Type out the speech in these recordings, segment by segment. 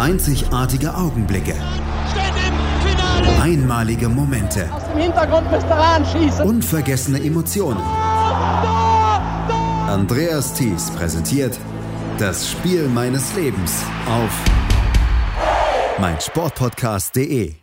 Einzigartige Augenblicke. Einmalige Momente. Unvergessene Emotionen. Andreas Thies präsentiert das Spiel meines Lebens auf meinsportpodcast.de.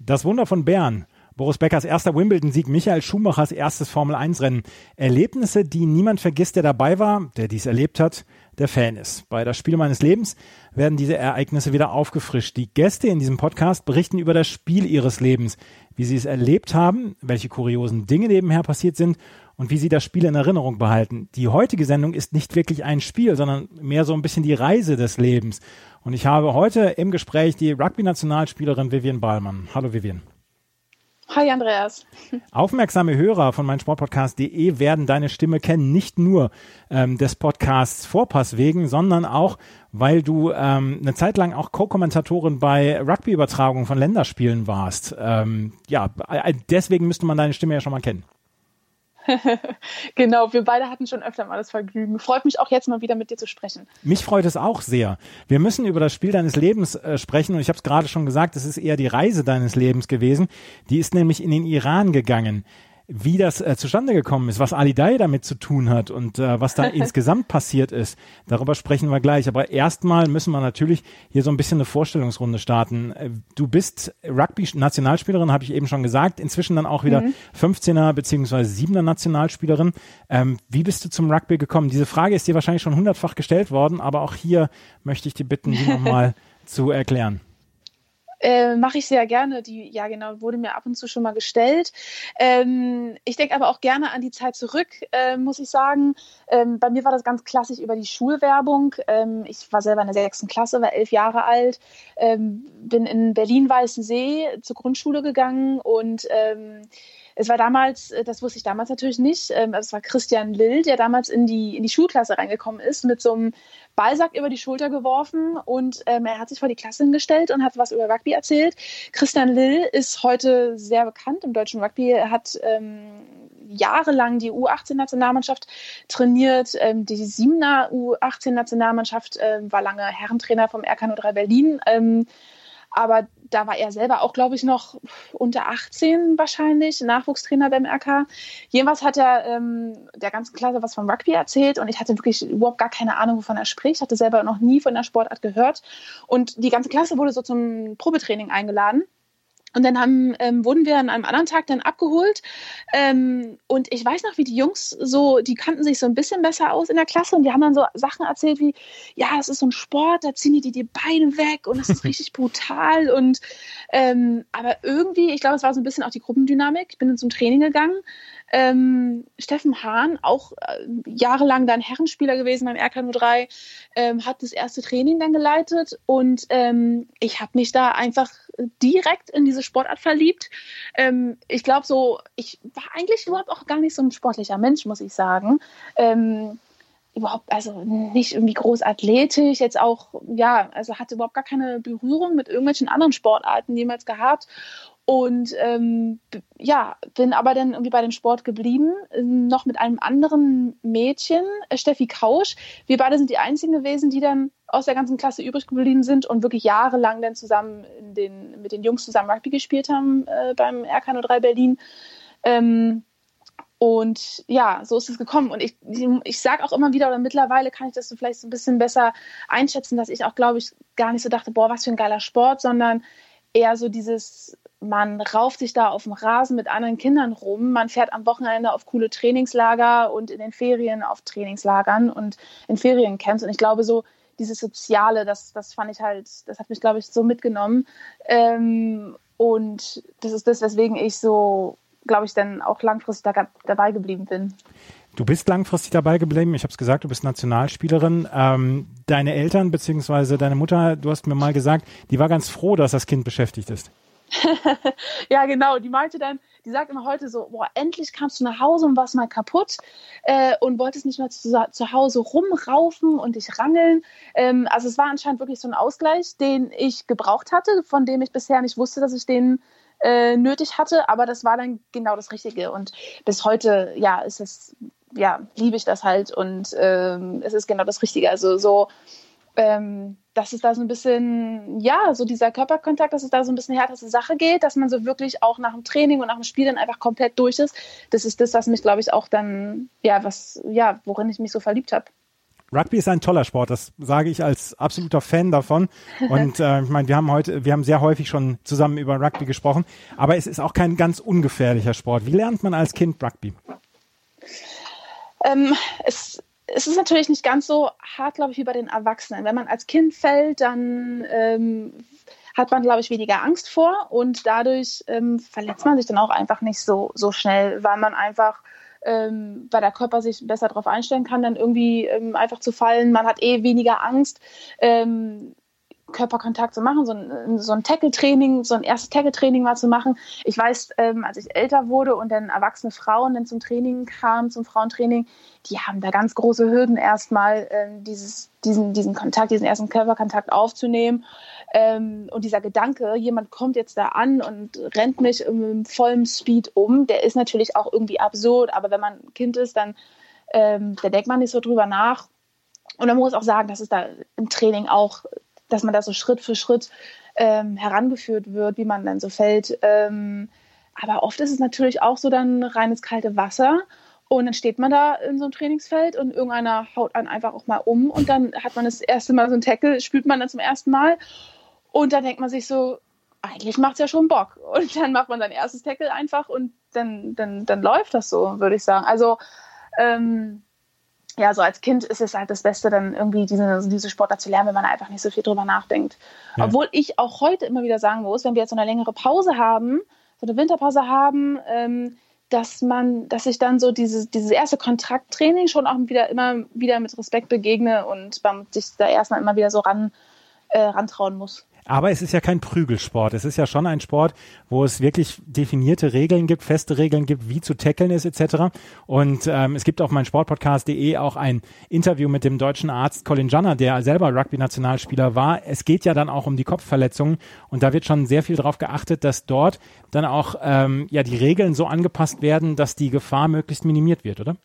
Das Wunder von Bern. Boris Beckers erster Wimbledon-Sieg, Michael Schumachers erstes Formel-1-Rennen. Erlebnisse, die niemand vergisst, der dabei war, der dies erlebt hat, der Fan ist. Bei das Spiel meines Lebens werden diese Ereignisse wieder aufgefrischt. Die Gäste in diesem Podcast berichten über das Spiel ihres Lebens, wie sie es erlebt haben, welche kuriosen Dinge nebenher passiert sind und wie sie das Spiel in Erinnerung behalten. Die heutige Sendung ist nicht wirklich ein Spiel, sondern mehr so ein bisschen die Reise des Lebens. Und ich habe heute im Gespräch die Rugby-Nationalspielerin Vivian Ballmann. Hallo Vivian. Hi Andreas. Aufmerksame Hörer von meinsportpodcast.de werden deine Stimme kennen, nicht nur ähm, des Podcasts Vorpass wegen, sondern auch, weil du ähm, eine Zeit lang auch Co-Kommentatorin bei Rugby-Übertragungen von Länderspielen warst. Ähm, ja, äh, deswegen müsste man deine Stimme ja schon mal kennen. genau, wir beide hatten schon öfter mal das Vergnügen. Freut mich auch jetzt mal wieder mit dir zu sprechen. Mich freut es auch sehr. Wir müssen über das Spiel deines Lebens äh, sprechen und ich habe es gerade schon gesagt, es ist eher die Reise deines Lebens gewesen. Die ist nämlich in den Iran gegangen wie das äh, zustande gekommen ist, was Ali Dai damit zu tun hat und äh, was da insgesamt passiert ist, darüber sprechen wir gleich. Aber erstmal müssen wir natürlich hier so ein bisschen eine Vorstellungsrunde starten. Äh, du bist Rugby-Nationalspielerin, habe ich eben schon gesagt, inzwischen dann auch wieder mhm. 15er beziehungsweise 7er Nationalspielerin. Ähm, wie bist du zum Rugby gekommen? Diese Frage ist dir wahrscheinlich schon hundertfach gestellt worden, aber auch hier möchte ich dich bitten, die nochmal zu erklären. Äh, Mache ich sehr gerne. Die, ja, genau, wurde mir ab und zu schon mal gestellt. Ähm, ich denke aber auch gerne an die Zeit zurück, äh, muss ich sagen. Ähm, bei mir war das ganz klassisch über die Schulwerbung. Ähm, ich war selber in der sechsten Klasse, war elf Jahre alt, ähm, bin in Berlin-Weißensee zur Grundschule gegangen und ähm, es war damals, äh, das wusste ich damals natürlich nicht, ähm, es war Christian Lill, der damals in die, in die Schulklasse reingekommen ist mit so einem Ballsack über die Schulter geworfen und ähm, er hat sich vor die Klasse hingestellt und hat was über Rugby erzählt. Christian Lill ist heute sehr bekannt im deutschen Rugby. Er hat ähm, jahrelang die U18-Nationalmannschaft trainiert. Ähm, die 7er U18-Nationalmannschaft äh, war lange Herrentrainer vom RK03 Berlin. Ähm, aber da war er selber auch, glaube ich, noch unter 18 wahrscheinlich, Nachwuchstrainer beim RK. Jedenfalls hat er ähm, der ganzen Klasse was vom Rugby erzählt und ich hatte wirklich überhaupt gar keine Ahnung, wovon er spricht. hatte selber noch nie von der Sportart gehört. Und die ganze Klasse wurde so zum Probetraining eingeladen. Und dann haben, ähm, wurden wir an einem anderen Tag dann abgeholt. Ähm, und ich weiß noch, wie die Jungs so, die kannten sich so ein bisschen besser aus in der Klasse und die haben dann so Sachen erzählt wie, ja, es ist so ein Sport, da ziehen die die, die Beine weg und es ist richtig brutal. Und ähm, aber irgendwie, ich glaube, es war so ein bisschen auch die Gruppendynamik. Ich bin dann zum Training gegangen ähm, Steffen Hahn, auch äh, jahrelang dann Herrenspieler gewesen beim RK03, ähm, hat das erste Training dann geleitet und ähm, ich habe mich da einfach direkt in diese Sportart verliebt. Ähm, ich glaube so, ich war eigentlich überhaupt auch gar nicht so ein sportlicher Mensch, muss ich sagen ähm, überhaupt, also nicht irgendwie groß jetzt auch, ja, also hatte überhaupt gar keine Berührung mit irgendwelchen anderen Sportarten jemals gehabt. Und ähm, ja, bin aber dann irgendwie bei dem Sport geblieben, noch mit einem anderen Mädchen, äh, Steffi Kausch. Wir beide sind die einzigen gewesen, die dann aus der ganzen Klasse übrig geblieben sind und wirklich jahrelang dann zusammen den, mit den Jungs zusammen Rugby gespielt haben äh, beim RK03 Berlin. Ähm, und ja, so ist es gekommen. Und ich, ich sage auch immer wieder, oder mittlerweile kann ich das so vielleicht so ein bisschen besser einschätzen, dass ich auch, glaube ich, gar nicht so dachte, boah, was für ein geiler Sport, sondern eher so dieses man rauft sich da auf dem Rasen mit anderen Kindern rum, man fährt am Wochenende auf coole Trainingslager und in den Ferien auf Trainingslagern und in Feriencamps. Und ich glaube, so dieses Soziale, das, das fand ich halt, das hat mich, glaube ich, so mitgenommen. Ähm, und das ist das, weswegen ich so, glaube ich, dann auch langfristig da, dabei geblieben bin. Du bist langfristig dabei geblieben. Ich habe es gesagt, du bist Nationalspielerin. Ähm, deine Eltern beziehungsweise deine Mutter, du hast mir mal gesagt, die war ganz froh, dass das Kind beschäftigt ist. ja, genau. Die meinte dann, die sagt immer heute so, boah, endlich kamst du nach Hause und warst mal kaputt äh, und wolltest nicht mehr zu, zu Hause rumraufen und dich rangeln. Ähm, also es war anscheinend wirklich so ein Ausgleich, den ich gebraucht hatte, von dem ich bisher nicht wusste, dass ich den äh, nötig hatte, aber das war dann genau das Richtige. Und bis heute, ja, ist es, ja, liebe ich das halt und ähm, es ist genau das Richtige. Also so ähm, dass es da so ein bisschen, ja, so dieser Körperkontakt, dass es da so ein bisschen härtere Sache geht, dass man so wirklich auch nach dem Training und nach dem Spiel dann einfach komplett durch ist. Das ist das, was mich, glaube ich, auch dann, ja, was, ja, worin ich mich so verliebt habe. Rugby ist ein toller Sport, das sage ich als absoluter Fan davon. Und äh, ich meine, wir haben heute, wir haben sehr häufig schon zusammen über Rugby gesprochen, aber es ist auch kein ganz ungefährlicher Sport. Wie lernt man als Kind Rugby? Ähm, es es ist natürlich nicht ganz so hart, glaube ich, wie bei den Erwachsenen. Wenn man als Kind fällt, dann ähm, hat man, glaube ich, weniger Angst vor und dadurch ähm, verletzt man sich dann auch einfach nicht so, so schnell, weil man einfach, ähm, weil der Körper sich besser darauf einstellen kann, dann irgendwie ähm, einfach zu fallen. Man hat eh weniger Angst. Ähm, Körperkontakt zu machen, so ein, so ein Tackle-Training, so ein erstes Tackle-Training mal zu machen. Ich weiß, ähm, als ich älter wurde und dann erwachsene Frauen dann zum Training kamen, zum Frauentraining, die haben da ganz große Hürden erstmal, ähm, dieses, diesen, diesen Kontakt, diesen ersten Körperkontakt aufzunehmen. Ähm, und dieser Gedanke, jemand kommt jetzt da an und rennt mich im vollen Speed um, der ist natürlich auch irgendwie absurd, aber wenn man Kind ist, dann ähm, da denkt man nicht so drüber nach. Und man muss auch sagen, dass es da im Training auch dass man da so Schritt für Schritt ähm, herangeführt wird, wie man dann so fällt. Ähm, aber oft ist es natürlich auch so dann reines kalte Wasser. Und dann steht man da in so einem Trainingsfeld und irgendeiner haut einen einfach auch mal um und dann hat man das erste Mal so ein Tackle, spürt man dann zum ersten Mal und dann denkt man sich so, eigentlich macht es ja schon Bock. Und dann macht man sein erstes Tackle einfach und dann, dann, dann läuft das so, würde ich sagen. Also ähm, ja, so als Kind ist es halt das Beste, dann irgendwie diese, diese Sportler zu lernen, wenn man einfach nicht so viel drüber nachdenkt. Ja. Obwohl ich auch heute immer wieder sagen muss, wenn wir jetzt so eine längere Pause haben, so eine Winterpause haben, ähm, dass man, dass ich dann so dieses, dieses erste Kontakttraining schon auch wieder immer wieder mit Respekt begegne und man sich da erstmal immer wieder so ran, äh, rantrauen muss. Aber es ist ja kein Prügelsport. Es ist ja schon ein Sport, wo es wirklich definierte Regeln gibt, feste Regeln gibt, wie zu tackeln ist etc. Und ähm, es gibt auf mein Sportpodcast.de auch ein Interview mit dem deutschen Arzt Colin Janner, der selber Rugby-Nationalspieler war. Es geht ja dann auch um die Kopfverletzungen und da wird schon sehr viel darauf geachtet, dass dort dann auch ähm, ja die Regeln so angepasst werden, dass die Gefahr möglichst minimiert wird, oder?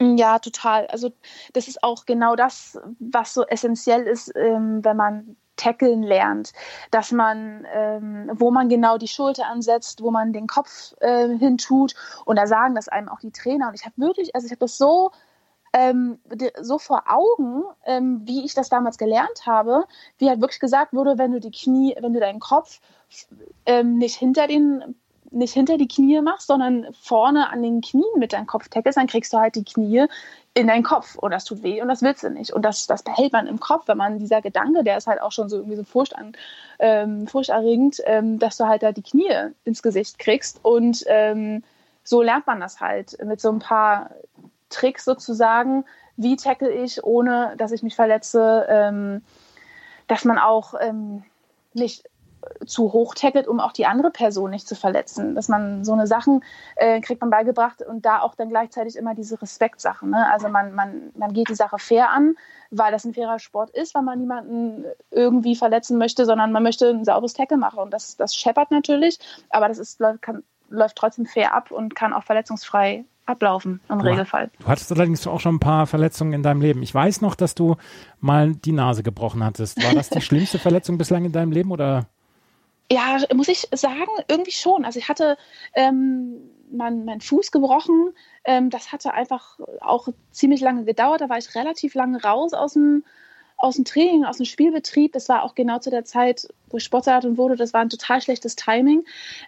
Ja, total. Also das ist auch genau das, was so essentiell ist, ähm, wenn man tackeln lernt, dass man, ähm, wo man genau die Schulter ansetzt, wo man den Kopf äh, hintut. Und da sagen das einem auch die Trainer. Und ich habe wirklich, also ich habe das so ähm, so vor Augen, ähm, wie ich das damals gelernt habe, wie halt wirklich gesagt wurde, wenn du die Knie, wenn du deinen Kopf ähm, nicht hinter den nicht hinter die Knie machst, sondern vorne an den Knien mit deinem Kopf tackelst, dann kriegst du halt die Knie in deinen Kopf und das tut weh und das willst du nicht. Und das, das behält man im Kopf, wenn man dieser Gedanke, der ist halt auch schon so irgendwie so furcht an, ähm, furchterregend, ähm, dass du halt da die Knie ins Gesicht kriegst. Und ähm, so lernt man das halt mit so ein paar Tricks sozusagen. Wie tackle ich, ohne dass ich mich verletze, ähm, dass man auch ähm, nicht zu hoch tackelt, um auch die andere Person nicht zu verletzen. Dass man so eine Sachen äh, kriegt man beigebracht und da auch dann gleichzeitig immer diese Respektsachen. Ne? Also man, man, man geht die Sache fair an, weil das ein fairer Sport ist, weil man niemanden irgendwie verletzen möchte, sondern man möchte ein sauberes Tackle machen. Und das, das scheppert natürlich, aber das ist, kann, läuft trotzdem fair ab und kann auch verletzungsfrei ablaufen im du, Regelfall. Du hattest allerdings auch schon ein paar Verletzungen in deinem Leben. Ich weiß noch, dass du mal die Nase gebrochen hattest. War das die schlimmste Verletzung bislang in deinem Leben oder? Ja, muss ich sagen, irgendwie schon. Also ich hatte ähm, meinen mein Fuß gebrochen. Ähm, das hatte einfach auch ziemlich lange gedauert. Da war ich relativ lange raus aus dem aus dem Training, aus dem Spielbetrieb. Das war auch genau zu der Zeit, wo ich Sportsoldatin wurde. Das war ein total schlechtes Timing.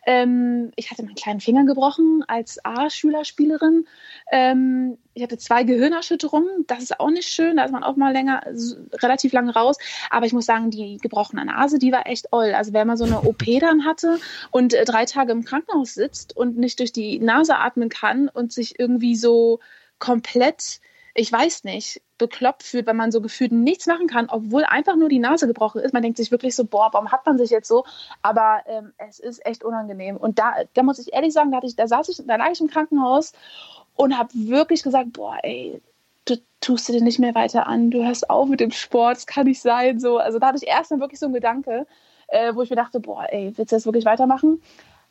Ähm, ich hatte meinen kleinen Finger gebrochen als A-Schülerspielerin. Ähm, ich hatte zwei Gehirnerschütterungen. Das ist auch nicht schön. Da ist man auch mal länger, relativ lange raus. Aber ich muss sagen, die gebrochene Nase, die war echt oll. Also wenn man so eine OP dann hatte und äh, drei Tage im Krankenhaus sitzt und nicht durch die Nase atmen kann und sich irgendwie so komplett ich weiß nicht, bekloppt fühlt, wenn man so gefühlt nichts machen kann, obwohl einfach nur die Nase gebrochen ist. Man denkt sich wirklich so, boah, warum hat man sich jetzt so? Aber ähm, es ist echt unangenehm. Und da, da muss ich ehrlich sagen, da, ich, da saß ich, da lag ich im Krankenhaus und habe wirklich gesagt, boah, ey, du tust dir nicht mehr weiter an, du hörst auf mit dem Sport, das kann nicht sein. So, also da hatte ich erst mal wirklich so einen Gedanke, äh, wo ich mir dachte, boah, ey, willst du das wirklich weitermachen?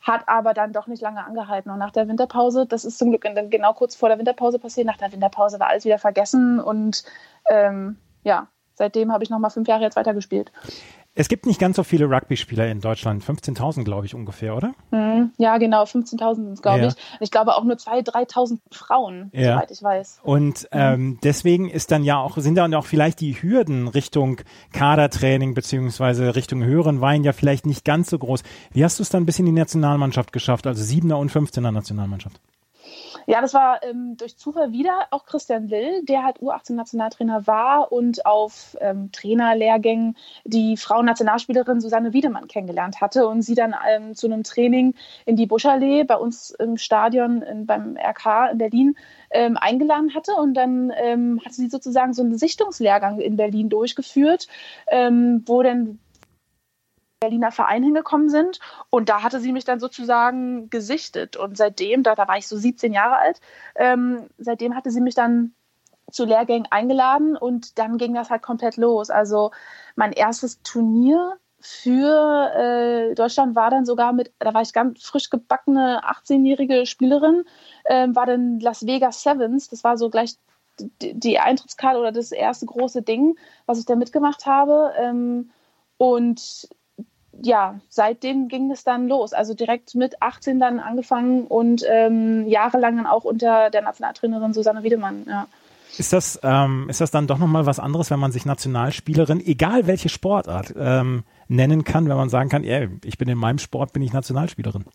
Hat aber dann doch nicht lange angehalten. Und nach der Winterpause, das ist zum Glück genau kurz vor der Winterpause passiert, nach der Winterpause war alles wieder vergessen und ähm, ja, seitdem habe ich nochmal fünf Jahre jetzt weitergespielt. Es gibt nicht ganz so viele Rugby-Spieler in Deutschland. 15.000, glaube ich, ungefähr, oder? Mhm, ja, genau. 15.000 sind es, glaube ja. ich. Ich glaube auch nur 2.000, 3.000 Frauen, ja. soweit ich weiß. Und mhm. ähm, deswegen ist dann ja auch, sind dann auch vielleicht die Hürden Richtung Kadertraining beziehungsweise Richtung höheren Wein ja vielleicht nicht ganz so groß. Wie hast du es dann bis in die Nationalmannschaft geschafft, also 7er und 15er Nationalmannschaft? Ja, das war ähm, durch Zufall wieder auch Christian Will, der halt U18-Nationaltrainer war und auf ähm, Trainerlehrgängen die Frauennationalspielerin Susanne Wiedemann kennengelernt hatte und sie dann ähm, zu einem Training in die Buschallee bei uns im Stadion in, beim RK in Berlin ähm, eingeladen hatte. Und dann ähm, hatte sie sozusagen so einen Sichtungslehrgang in Berlin durchgeführt, ähm, wo dann Berliner Verein hingekommen sind. Und da hatte sie mich dann sozusagen gesichtet. Und seitdem, da, da war ich so 17 Jahre alt, ähm, seitdem hatte sie mich dann zu Lehrgängen eingeladen und dann ging das halt komplett los. Also mein erstes Turnier für äh, Deutschland war dann sogar mit, da war ich ganz frisch gebackene 18-jährige Spielerin, äh, war dann Las Vegas Sevens. Das war so gleich die, Eintrittskarte oder das erste große Ding, was ich da mitgemacht habe. Ähm, und ja, seitdem ging es dann los. Also direkt mit 18 dann angefangen und ähm, jahrelang dann auch unter der Nationaltrainerin Susanne Wiedemann. Ja. Ist das, ähm, ist das dann doch nochmal was anderes, wenn man sich Nationalspielerin, egal welche Sportart, ähm, nennen kann, wenn man sagen kann, ey, ich bin in meinem Sport, bin ich Nationalspielerin?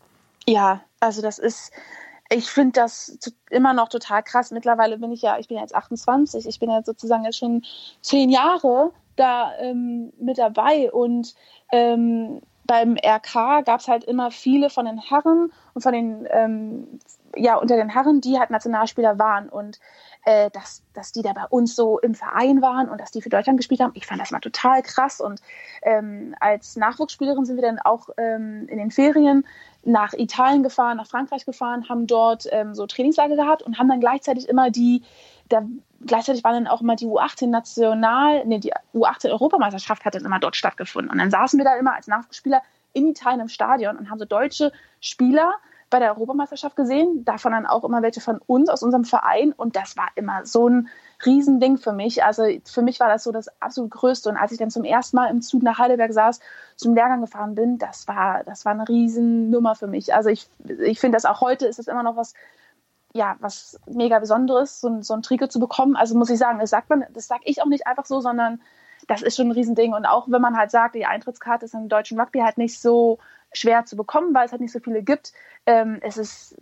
Ja, also das ist, ich finde das immer noch total krass. Mittlerweile bin ich ja, ich bin jetzt 28, ich bin jetzt sozusagen jetzt schon zehn Jahre da ähm, mit dabei. Und ähm, beim RK gab es halt immer viele von den Herren und von den, ähm, ja, unter den Herren, die halt Nationalspieler waren. Und äh, dass, dass die da bei uns so im Verein waren und dass die für Deutschland gespielt haben. Ich fand das mal total krass und ähm, als Nachwuchsspielerin sind wir dann auch ähm, in den Ferien nach Italien gefahren, nach Frankreich gefahren, haben dort ähm, so Trainingslager gehabt und haben dann gleichzeitig immer die, da gleichzeitig war dann auch immer die U18 National, nee, die U18 Europameisterschaft hat dann immer dort stattgefunden. Und dann saßen wir da immer als Nachwuchsspieler in Italien im Stadion und haben so deutsche Spieler bei der Europameisterschaft gesehen, davon dann auch immer welche von uns aus unserem Verein und das war immer so ein Riesending für mich. Also für mich war das so das absolut Größte und als ich dann zum ersten Mal im Zug nach Heidelberg saß, zum Lehrgang gefahren bin, das war, das war eine Riesennummer für mich. Also ich, ich finde das auch heute ist es immer noch was ja, was mega Besonderes, so, so ein Trikot zu bekommen. Also muss ich sagen, das sagt man, das sage ich auch nicht einfach so, sondern das ist schon ein Riesending. Und auch wenn man halt sagt, die Eintrittskarte ist im deutschen Rugby halt nicht so schwer zu bekommen, weil es halt nicht so viele gibt, ähm, es ist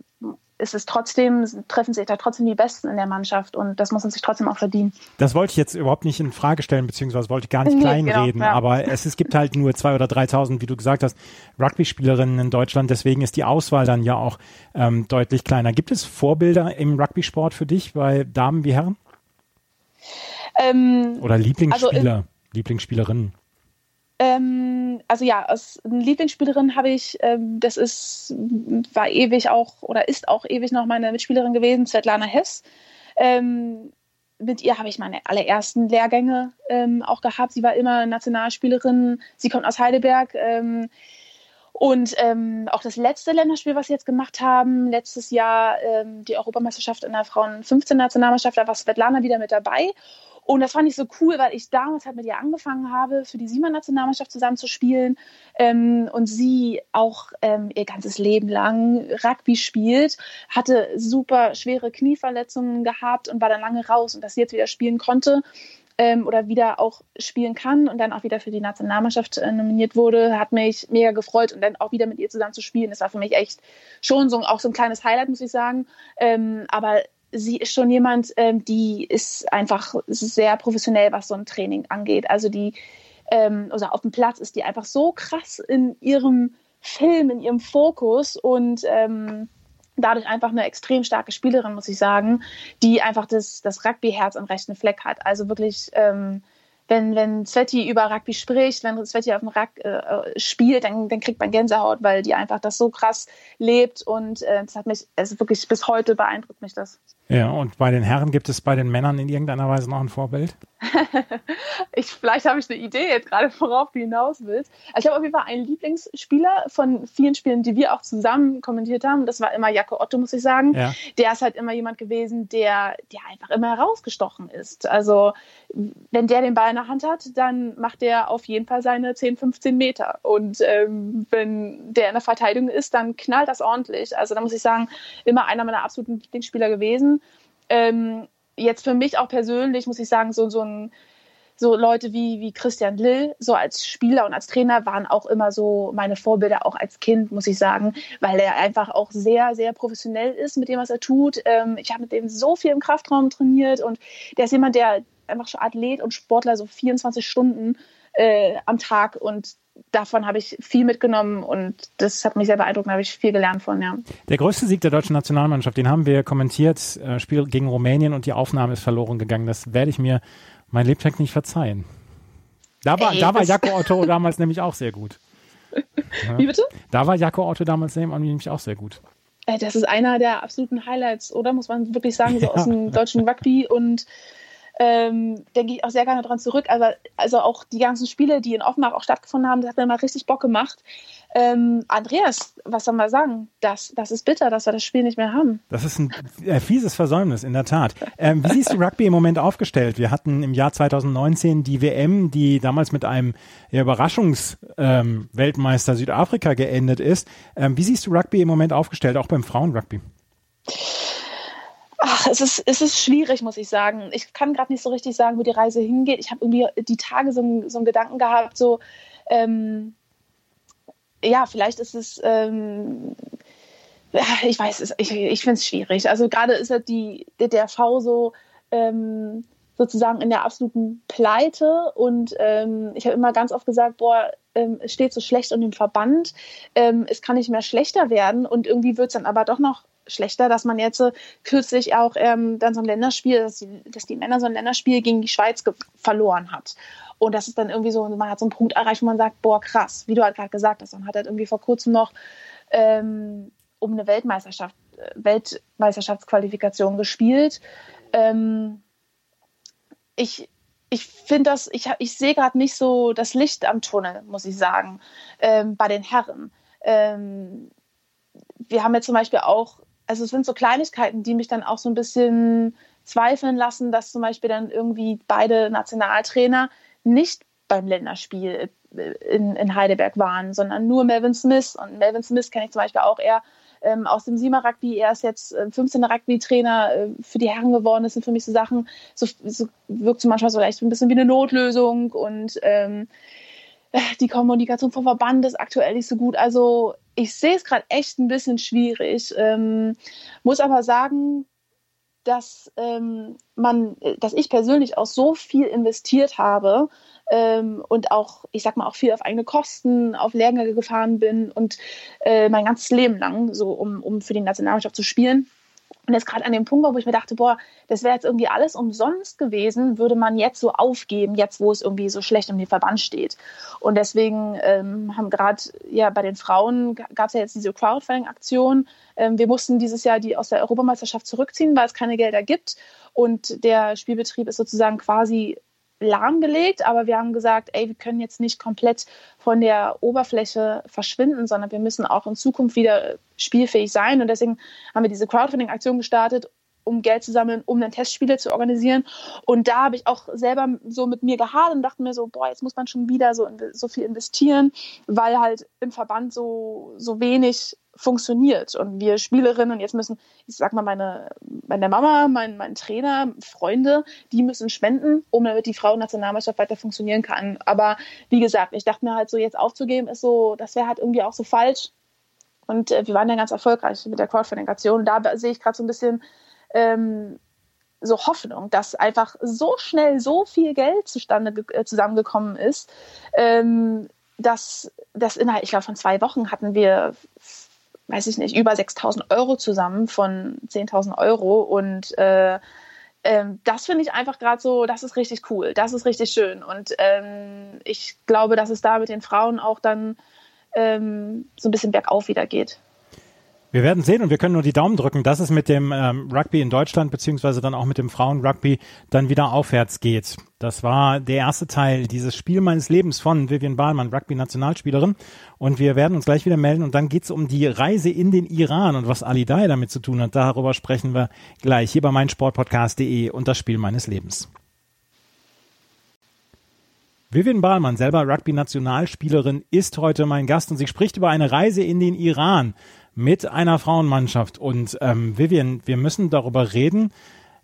ist es trotzdem, treffen sich da trotzdem die Besten in der Mannschaft und das muss man sich trotzdem auch verdienen. Das wollte ich jetzt überhaupt nicht in Frage stellen, beziehungsweise wollte ich gar nicht nee, kleinreden, genau, ja. aber es, es gibt halt nur zwei oder 3.000, wie du gesagt hast, Rugby-Spielerinnen in Deutschland, deswegen ist die Auswahl dann ja auch ähm, deutlich kleiner. Gibt es Vorbilder im Rugby-Sport für dich bei Damen wie Herren? Ähm, oder Lieblingsspieler, also, Lieblingsspielerinnen? Ähm, also ja, als Lieblingsspielerin habe ich, ähm, das ist, war ewig auch oder ist auch ewig noch meine Mitspielerin gewesen, Svetlana Hess. Ähm, mit ihr habe ich meine allerersten Lehrgänge ähm, auch gehabt. Sie war immer Nationalspielerin. Sie kommt aus Heidelberg. Ähm, und ähm, auch das letzte Länderspiel, was sie jetzt gemacht haben, letztes Jahr die Europameisterschaft in der Frauen 15 Nationalmannschaft, da war Svetlana wieder mit dabei. Und das fand ich so cool, weil ich damals halt mit ihr angefangen habe, für die Siemer-Nationalmannschaft zusammen zu spielen. Ähm, und sie auch ähm, ihr ganzes Leben lang Rugby spielt, hatte super schwere Knieverletzungen gehabt und war dann lange raus. Und dass sie jetzt wieder spielen konnte, ähm, oder wieder auch spielen kann und dann auch wieder für die Nationalmannschaft äh, nominiert wurde, hat mich mega gefreut und dann auch wieder mit ihr zusammen zu spielen. Das war für mich echt schon so, auch so ein kleines Highlight, muss ich sagen. Ähm, aber sie ist schon jemand, ähm, die ist einfach sehr professionell, was so ein Training angeht. Also die, ähm, also auf dem Platz ist die einfach so krass in ihrem Film, in ihrem Fokus und ähm, dadurch einfach eine extrem starke Spielerin, muss ich sagen, die einfach das, das Rugby-Herz am rechten Fleck hat. Also wirklich, ähm, wenn, wenn Sveti über Rugby spricht, wenn Sveti auf dem Rug äh, spielt, dann, dann kriegt man Gänsehaut, weil die einfach das so krass lebt und äh, das hat mich, also wirklich bis heute beeindruckt mich das. Ja, und bei den Herren gibt es bei den Männern in irgendeiner Weise noch ein Vorbild? ich, vielleicht habe ich eine Idee jetzt gerade, worauf du hinaus willst. Also ich habe auf jeden Fall einen Lieblingsspieler von vielen Spielen, die wir auch zusammen kommentiert haben. Das war immer Jaco Otto, muss ich sagen. Ja. Der ist halt immer jemand gewesen, der, der einfach immer herausgestochen ist. Also wenn der den Ball in der Hand hat, dann macht der auf jeden Fall seine 10, 15 Meter. Und ähm, wenn der in der Verteidigung ist, dann knallt das ordentlich. Also da muss ich sagen, immer einer meiner absoluten Lieblingsspieler gewesen. Ähm, jetzt für mich auch persönlich, muss ich sagen, so, so ein so Leute wie, wie Christian Lill, so als Spieler und als Trainer, waren auch immer so meine Vorbilder, auch als Kind, muss ich sagen, weil er einfach auch sehr, sehr professionell ist mit dem, was er tut. Ähm, ich habe mit dem so viel im Kraftraum trainiert und der ist jemand, der einfach schon Athlet und Sportler so 24 Stunden äh, am Tag und davon habe ich viel mitgenommen und das hat mich sehr beeindruckt, da habe ich viel gelernt von, ja. Der größte Sieg der deutschen Nationalmannschaft, den haben wir kommentiert, äh, Spiel gegen Rumänien und die Aufnahme ist verloren gegangen. Das werde ich mir mein Lebtag nicht verzeihen. Da war, Ey, da war Jaco Otto damals nämlich auch sehr gut. Ja. Wie bitte? Da war Jaco Otto damals nämlich auch sehr gut. Das ist einer der absoluten Highlights, oder? Muss man wirklich sagen, so ja. aus dem deutschen Rugby und ähm, denke ich auch sehr gerne dran zurück. Aber also auch die ganzen Spiele, die in Offenbach auch stattgefunden haben, das hat mir mal richtig Bock gemacht. Ähm, Andreas, was soll man sagen? Das, das ist bitter, dass wir das Spiel nicht mehr haben. Das ist ein äh, fieses Versäumnis, in der Tat. Ähm, wie siehst du Rugby im Moment aufgestellt? Wir hatten im Jahr 2019 die WM, die damals mit einem Überraschungsweltmeister ähm, Südafrika geendet ist. Ähm, wie siehst du Rugby im Moment aufgestellt, auch beim Frauenrugby? Ach, es ist, es ist schwierig, muss ich sagen. Ich kann gerade nicht so richtig sagen, wo die Reise hingeht. Ich habe irgendwie die Tage so, so einen Gedanken gehabt, so, ähm, ja, vielleicht ist es, ähm, ich weiß es, ich, ich finde es schwierig. Also gerade ist ja die, der V so ähm, sozusagen in der absoluten Pleite und ähm, ich habe immer ganz oft gesagt, boah, ähm, es steht so schlecht um den Verband, ähm, es kann nicht mehr schlechter werden und irgendwie wird es dann aber doch noch schlechter, dass man jetzt kürzlich auch ähm, dann so ein Länderspiel, dass die, dass die Männer so ein Länderspiel gegen die Schweiz verloren hat. Und das ist dann irgendwie so, man hat so einen Punkt erreicht, wo man sagt, boah, krass, wie du halt gerade gesagt hast. Man hat halt irgendwie vor kurzem noch ähm, um eine Weltmeisterschaft, äh, Weltmeisterschaftsqualifikation gespielt. Ähm, ich ich finde das, ich, ich sehe gerade nicht so das Licht am Tunnel, muss ich sagen, ähm, bei den Herren. Ähm, wir haben ja zum Beispiel auch also es sind so Kleinigkeiten, die mich dann auch so ein bisschen zweifeln lassen, dass zum Beispiel dann irgendwie beide Nationaltrainer nicht beim Länderspiel äh, in, in Heidelberg waren, sondern nur Melvin Smith. Und Melvin Smith kenne ich zum Beispiel auch eher ähm, aus dem Siemer Rugby. Er ist jetzt äh, 15. Rugby-Trainer äh, für die Herren geworden. Das sind für mich so Sachen, so, so wirkt so manchmal so leicht ein bisschen wie eine Notlösung und ähm, die Kommunikation vom Verband ist aktuell nicht so gut. Also ich sehe es gerade echt ein bisschen schwierig. Ähm, muss aber sagen, dass ähm, man, dass ich persönlich auch so viel investiert habe ähm, und auch, ich sag mal, auch viel auf eigene Kosten, auf Lehrgänge gefahren bin und äh, mein ganzes Leben lang, so um, um für die Nationalmannschaft zu spielen und jetzt gerade an dem Punkt war, wo ich mir dachte, boah, das wäre jetzt irgendwie alles umsonst gewesen, würde man jetzt so aufgeben, jetzt wo es irgendwie so schlecht um den Verband steht. Und deswegen ähm, haben gerade ja bei den Frauen gab es ja jetzt diese Crowdfunding-Aktion. Ähm, wir mussten dieses Jahr die aus der Europameisterschaft zurückziehen, weil es keine Gelder gibt. Und der Spielbetrieb ist sozusagen quasi lahmgelegt, aber wir haben gesagt, ey, wir können jetzt nicht komplett von der Oberfläche verschwinden, sondern wir müssen auch in Zukunft wieder spielfähig sein. Und deswegen haben wir diese Crowdfunding-Aktion gestartet, um Geld zu sammeln, um dann Testspiele zu organisieren. Und da habe ich auch selber so mit mir gehadert und dachte mir so, boah, jetzt muss man schon wieder so, so viel investieren, weil halt im Verband so, so wenig funktioniert. Und wir Spielerinnen, und jetzt müssen, ich sag mal, meine, meine Mama, mein, mein Trainer, Freunde, die müssen spenden, um damit die Frauennationalmannschaft weiter funktionieren kann. Aber wie gesagt, ich dachte mir halt so, jetzt aufzugeben, ist so, das wäre halt irgendwie auch so falsch. Und äh, wir waren ja ganz erfolgreich mit der Crowdfunding-Aktion. Da sehe ich gerade so ein bisschen ähm, so Hoffnung, dass einfach so schnell so viel Geld zustande äh, zusammengekommen ist, ähm, dass das innerhalb, ich glaube, von zwei Wochen hatten wir weiß ich nicht, über 6000 Euro zusammen von 10.000 Euro und äh, ähm, das finde ich einfach gerade so, das ist richtig cool, das ist richtig schön und ähm, ich glaube, dass es da mit den Frauen auch dann ähm, so ein bisschen bergauf wieder geht. Wir werden sehen und wir können nur die Daumen drücken, dass es mit dem ähm, Rugby in Deutschland beziehungsweise dann auch mit dem Frauenrugby dann wieder aufwärts geht. Das war der erste Teil dieses Spiel meines Lebens von Vivian Bahlmann, Rugby-Nationalspielerin. Und wir werden uns gleich wieder melden und dann geht's um die Reise in den Iran und was Ali Dai damit zu tun hat. Darüber sprechen wir gleich hier bei meinsportpodcast.de und das Spiel meines Lebens. Vivian Bahlmann, selber Rugby-Nationalspielerin, ist heute mein Gast und sie spricht über eine Reise in den Iran mit einer Frauenmannschaft. Und ähm, Vivian, wir müssen darüber reden,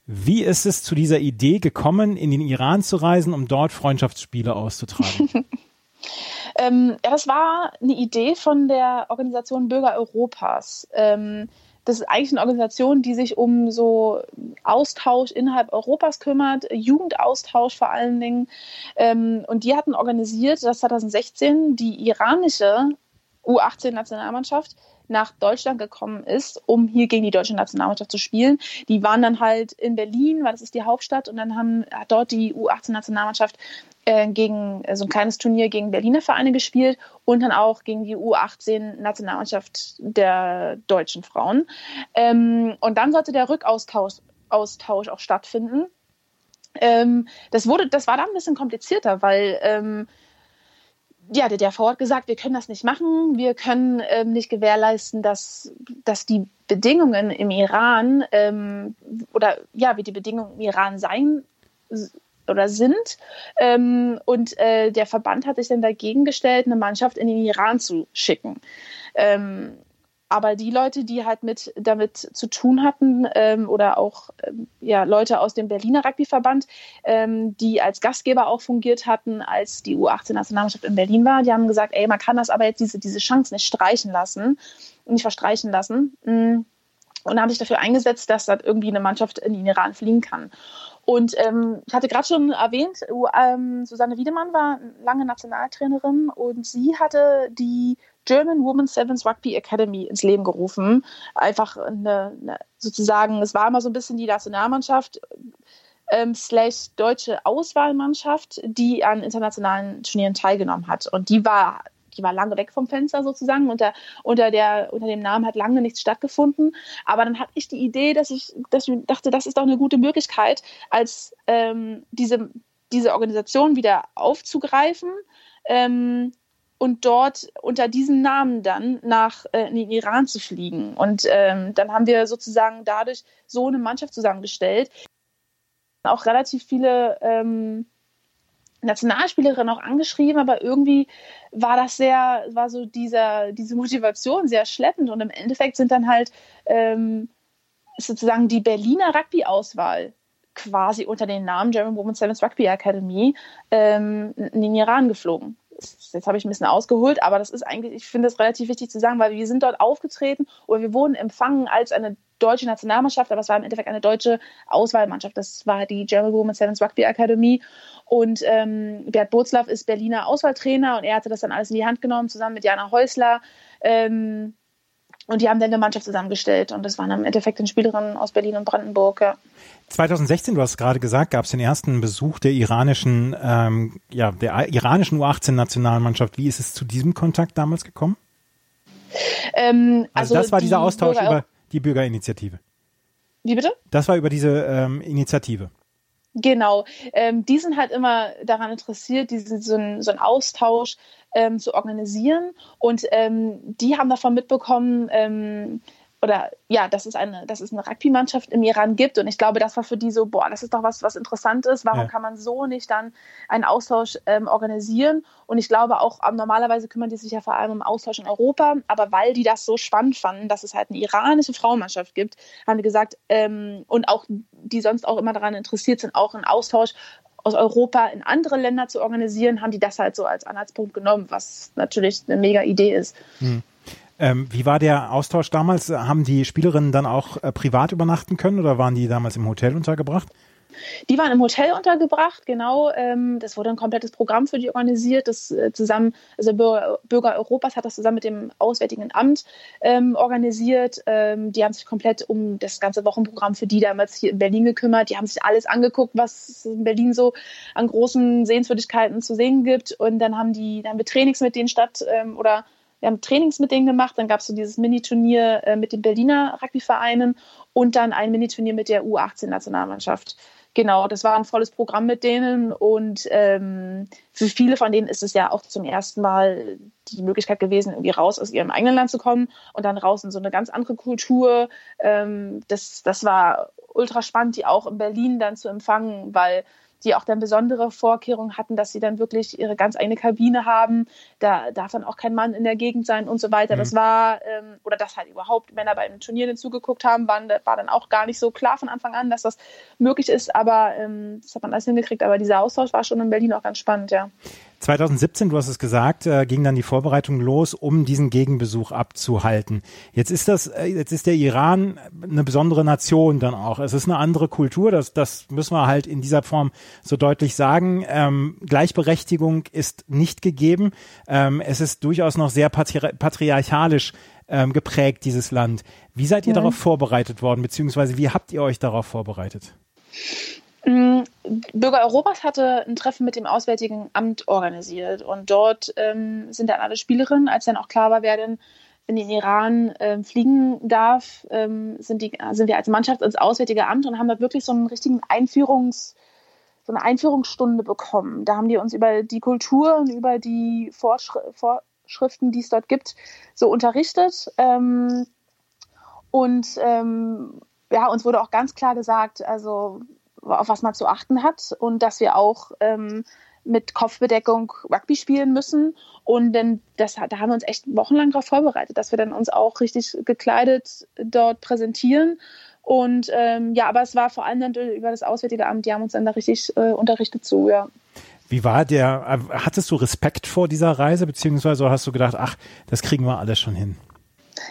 wie ist es zu dieser Idee gekommen, in den Iran zu reisen, um dort Freundschaftsspiele auszutragen? ähm, ja, das war eine Idee von der Organisation Bürger Europas. Ähm, das ist eigentlich eine Organisation, die sich um so Austausch innerhalb Europas kümmert, Jugendaustausch vor allen Dingen. Ähm, und die hatten organisiert, dass 2016 die iranische U18-Nationalmannschaft nach Deutschland gekommen ist, um hier gegen die deutsche Nationalmannschaft zu spielen. Die waren dann halt in Berlin, weil das ist die Hauptstadt, und dann haben, hat dort die U18-Nationalmannschaft äh, gegen äh, so ein kleines Turnier gegen Berliner Vereine gespielt und dann auch gegen die U18-Nationalmannschaft der deutschen Frauen. Ähm, und dann sollte der Rückaustausch Austausch auch stattfinden. Ähm, das wurde, das war dann ein bisschen komplizierter, weil ähm, ja, der DRV hat gesagt, wir können das nicht machen, wir können ähm, nicht gewährleisten, dass, dass die Bedingungen im Iran ähm, oder ja, wie die Bedingungen im Iran sein oder sind. Ähm, und äh, der Verband hat sich dann dagegen gestellt, eine Mannschaft in den Iran zu schicken. Ähm, aber die Leute, die halt mit damit zu tun hatten ähm, oder auch ähm, ja, Leute aus dem Berliner Rugbyverband, ähm, die als Gastgeber auch fungiert hatten, als die U18-Nationalmannschaft in Berlin war, die haben gesagt, ey, man kann das aber jetzt diese, diese Chance nicht streichen lassen, nicht verstreichen lassen. Mm. Und haben sich dafür eingesetzt, dass da irgendwie eine Mannschaft in den Iran fliegen kann. Und ähm, ich hatte gerade schon erwähnt, ähm, Susanne Wiedemann war lange Nationaltrainerin und sie hatte die German Women's Sevens Rugby Academy ins Leben gerufen. Einfach eine, eine, sozusagen, es war immer so ein bisschen die Nationalmannschaft ähm, slash deutsche Auswahlmannschaft, die an internationalen Turnieren teilgenommen hat. Und die war die war lange weg vom Fenster sozusagen. Unter, unter, der, unter dem Namen hat lange nichts stattgefunden. Aber dann hatte ich die Idee, dass ich, dass ich dachte, das ist doch eine gute Möglichkeit, als ähm, diese, diese Organisation wieder aufzugreifen. Ähm, und dort unter diesem Namen dann nach äh, in den Iran zu fliegen. Und ähm, dann haben wir sozusagen dadurch so eine Mannschaft zusammengestellt. Auch relativ viele ähm, Nationalspielerin auch angeschrieben, aber irgendwie war das sehr, war so dieser, diese Motivation sehr schleppend und im Endeffekt sind dann halt ähm, sozusagen die Berliner Rugby-Auswahl quasi unter den Namen German Women's Sevens Rugby Academy ähm, in den Iran geflogen. Jetzt habe ich ein bisschen ausgeholt, aber das ist eigentlich, ich finde es relativ wichtig zu sagen, weil wir sind dort aufgetreten oder wir wurden empfangen als eine deutsche Nationalmannschaft, aber es war im Endeffekt eine deutsche Auswahlmannschaft. Das war die German Women's Sevens Rugby Academy und ähm, Bert Botzlaff ist Berliner Auswahltrainer und er hatte das dann alles in die Hand genommen, zusammen mit Jana Häusler. Ähm, und die haben dann eine Mannschaft zusammengestellt und das waren im Endeffekt dann Spielerinnen aus Berlin und Brandenburg. Ja. 2016, du hast gerade gesagt, gab es den ersten Besuch der iranischen, ähm, ja, der iranischen U18-Nationalmannschaft. Wie ist es zu diesem Kontakt damals gekommen? Ähm, also, also, das war die dieser Austausch Bürger über die Bürgerinitiative. Wie bitte? Das war über diese ähm, Initiative. Genau, ähm, die sind halt immer daran interessiert, diesen, so, einen, so einen Austausch ähm, zu organisieren. Und ähm, die haben davon mitbekommen, ähm, oder ja, dass es eine, dass es eine Rugby-Mannschaft im Iran gibt. Und ich glaube, das war für die so, boah, das ist doch was, was interessant ist. Warum ja. kann man so nicht dann einen Austausch ähm, organisieren? Und ich glaube auch, ähm, normalerweise kümmern die sich ja vor allem um Austausch in Europa. Aber weil die das so spannend fanden, dass es halt eine iranische Frauenmannschaft gibt, haben die gesagt, ähm, und auch die sonst auch immer daran interessiert sind, auch einen Austausch aus Europa in andere Länder zu organisieren, haben die das halt so als Anhaltspunkt genommen, was natürlich eine mega Idee ist. Hm. Ähm, wie war der Austausch damals? Haben die Spielerinnen dann auch äh, privat übernachten können oder waren die damals im Hotel untergebracht? Die waren im Hotel untergebracht, genau. Ähm, das wurde ein komplettes Programm für die organisiert. Das äh, zusammen, also Bürger, Europas hat das zusammen mit dem Auswärtigen Amt ähm, organisiert. Ähm, die haben sich komplett um das ganze Wochenprogramm für die damals hier in Berlin gekümmert. Die haben sich alles angeguckt, was in Berlin so an großen Sehenswürdigkeiten zu sehen gibt. Und dann haben die, dann haben wir Trainings mit denen statt oder wir haben Trainings mit denen gemacht, dann gab es so dieses Mini-Turnier äh, mit den Berliner Rugbyvereinen und dann ein Mini-Turnier mit der U18-Nationalmannschaft. Genau, das war ein volles Programm mit denen und ähm, für viele von denen ist es ja auch zum ersten Mal die Möglichkeit gewesen, irgendwie raus aus ihrem eigenen Land zu kommen und dann raus in so eine ganz andere Kultur. Ähm, das, das war ultra spannend, die auch in Berlin dann zu empfangen, weil die auch dann besondere Vorkehrungen hatten, dass sie dann wirklich ihre ganz eigene Kabine haben. Da darf dann auch kein Mann in der Gegend sein und so weiter. Mhm. Das war, ähm, oder dass halt überhaupt Männer beim Turnier zugeguckt haben, waren, war dann auch gar nicht so klar von Anfang an, dass das möglich ist. Aber ähm, das hat man alles hingekriegt. Aber dieser Austausch war schon in Berlin auch ganz spannend, ja. 2017, du hast es gesagt, äh, ging dann die Vorbereitung los, um diesen Gegenbesuch abzuhalten. Jetzt ist das, äh, jetzt ist der Iran eine besondere Nation dann auch. Es ist eine andere Kultur, das, das müssen wir halt in dieser Form so deutlich sagen. Ähm, Gleichberechtigung ist nicht gegeben. Ähm, es ist durchaus noch sehr patri patriarchalisch ähm, geprägt, dieses Land. Wie seid ihr mhm. darauf vorbereitet worden, beziehungsweise wie habt ihr euch darauf vorbereitet? Mm, Bürger Europas hatte ein Treffen mit dem Auswärtigen Amt organisiert und dort ähm, sind dann alle Spielerinnen, als dann auch klar war, wer denn in den Iran ähm, fliegen darf, ähm, sind, die, sind wir als Mannschaft ins Auswärtige Amt und haben da wirklich so einen richtigen Einführungs, so eine Einführungsstunde bekommen. Da haben die uns über die Kultur und über die Vorschri Vorschriften, die es dort gibt, so unterrichtet. Ähm, und ähm, ja, uns wurde auch ganz klar gesagt, also auf was man zu achten hat und dass wir auch ähm, mit Kopfbedeckung Rugby spielen müssen. Und denn das, da haben wir uns echt wochenlang darauf vorbereitet, dass wir dann uns auch richtig gekleidet dort präsentieren. Und ähm, ja, aber es war vor allem dann über das Auswärtige Amt, die haben uns dann da richtig äh, unterrichtet zu, ja. Wie war der, hattest du Respekt vor dieser Reise, beziehungsweise hast du gedacht, ach, das kriegen wir alles schon hin?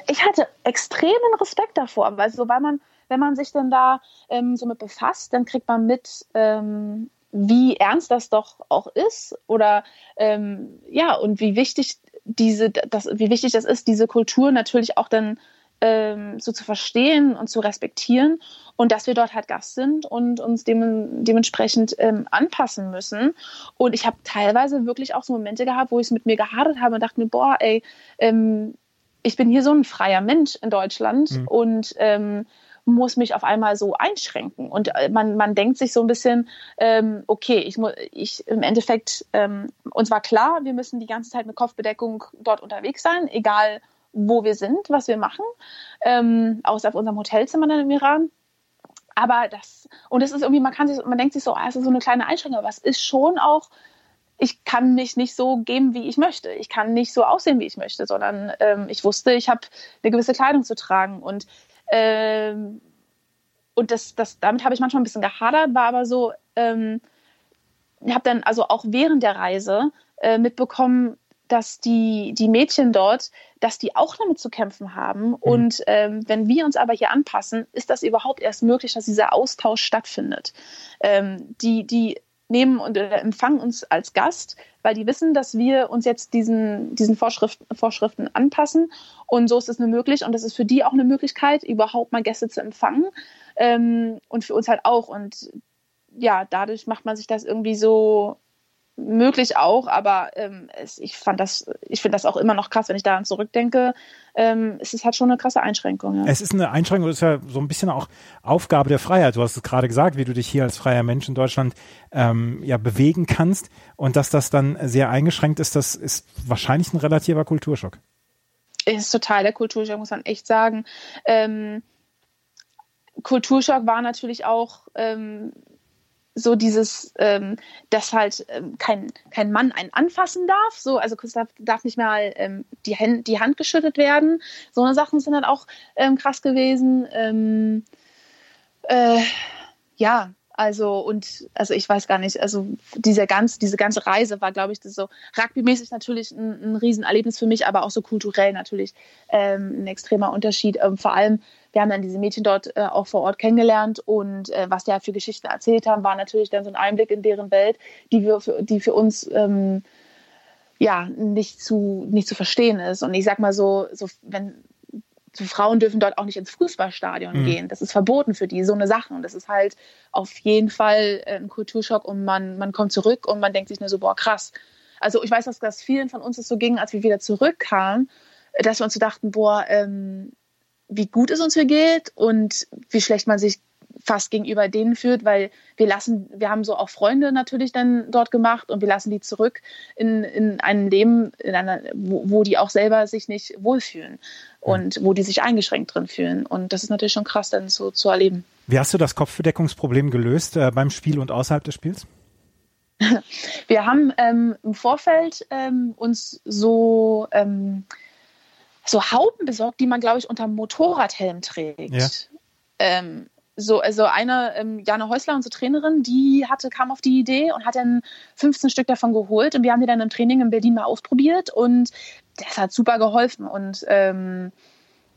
Ich hatte extremen Respekt davor, weil so, weil man, wenn man sich dann da ähm, so mit befasst, dann kriegt man mit, ähm, wie ernst das doch auch ist oder ähm, ja und wie wichtig diese das wie wichtig das ist diese Kultur natürlich auch dann ähm, so zu verstehen und zu respektieren und dass wir dort halt Gast sind und uns dem, dementsprechend ähm, anpassen müssen. Und ich habe teilweise wirklich auch so Momente gehabt, wo ich es mit mir gehadert habe und dachte mir, boah, ey, ähm, ich bin hier so ein freier Mensch in Deutschland mhm. und ähm, muss mich auf einmal so einschränken. Und äh, man, man denkt sich so ein bisschen, ähm, okay, ich, ich im Endeffekt, ähm, uns war klar, wir müssen die ganze Zeit mit Kopfbedeckung dort unterwegs sein, egal wo wir sind, was wir machen, ähm, außer auf unserem Hotelzimmer dann im Iran. Aber das, und es ist irgendwie, man kann sich, man denkt sich so, ah, ist so eine kleine Einschränkung, aber es ist schon auch, ich kann mich nicht so geben, wie ich möchte. Ich kann nicht so aussehen, wie ich möchte, sondern ähm, ich wusste, ich habe eine gewisse Kleidung zu tragen. Und ähm, und das, das, damit habe ich manchmal ein bisschen gehadert, war aber so, ähm, ich habe dann also auch während der Reise äh, mitbekommen, dass die, die Mädchen dort, dass die auch damit zu kämpfen haben. Mhm. Und ähm, wenn wir uns aber hier anpassen, ist das überhaupt erst möglich, dass dieser Austausch stattfindet. Ähm, die, die nehmen und äh, empfangen uns als Gast, weil die wissen, dass wir uns jetzt diesen, diesen Vorschriften, Vorschriften anpassen. Und so ist es nur möglich. Und das ist für die auch eine Möglichkeit, überhaupt mal Gäste zu empfangen. Ähm, und für uns halt auch. Und ja, dadurch macht man sich das irgendwie so möglich auch, aber ähm, es, ich fand das, ich finde das auch immer noch krass, wenn ich daran zurückdenke. Ähm, es ist halt schon eine krasse Einschränkung. Ja. Es ist eine Einschränkung, das ist ja so ein bisschen auch Aufgabe der Freiheit. Du hast es gerade gesagt, wie du dich hier als freier Mensch in Deutschland ähm, ja bewegen kannst und dass das dann sehr eingeschränkt ist, das ist wahrscheinlich ein relativer Kulturschock. Ist total der Kulturschock, muss man echt sagen. Ähm, Kulturschock war natürlich auch ähm, so dieses, ähm, dass halt ähm, kein, kein Mann einen anfassen darf, so, also darf, darf nicht mal ähm, die, Hand, die Hand geschüttet werden. So eine Sachen sind dann auch ähm, krass gewesen. Ähm, äh, ja, also und also ich weiß gar nicht, also diese ganze, diese ganze Reise war, glaube ich, das so rugbymäßig natürlich ein, ein Riesenerlebnis für mich, aber auch so kulturell natürlich ähm, ein extremer Unterschied. Ähm, vor allem, wir haben dann diese Mädchen dort äh, auch vor Ort kennengelernt und äh, was die halt für Geschichten erzählt haben, war natürlich dann so ein Einblick in deren Welt, die wir für, die für uns ähm, ja nicht zu nicht zu verstehen ist. Und ich sag mal so, so wenn Frauen dürfen dort auch nicht ins Fußballstadion mhm. gehen. Das ist verboten für die, so eine Sache. Und das ist halt auf jeden Fall äh, ein Kulturschock und man, man kommt zurück und man denkt sich nur so, boah, krass. Also ich weiß, dass das vielen von uns es so ging, als wir wieder zurückkamen, dass wir uns so dachten, boah, ähm, wie gut es uns hier geht und wie schlecht man sich fast gegenüber denen führt, weil wir lassen, wir haben so auch Freunde natürlich dann dort gemacht und wir lassen die zurück in, in ein Leben, in einer, wo, wo die auch selber sich nicht wohlfühlen und wo die sich eingeschränkt drin fühlen. Und das ist natürlich schon krass, dann so zu erleben. Wie hast du das Kopfbedeckungsproblem gelöst äh, beim Spiel und außerhalb des Spiels? Wir haben ähm, im Vorfeld ähm, uns so, ähm, so Hauben besorgt, die man, glaube ich, unter Motorradhelm trägt. Ja. Ähm, so, also eine, ähm, Jana Häusler, unsere Trainerin, die hatte, kam auf die Idee und hat dann 15 Stück davon geholt und wir haben die dann im Training in Berlin mal ausprobiert und das hat super geholfen und ähm,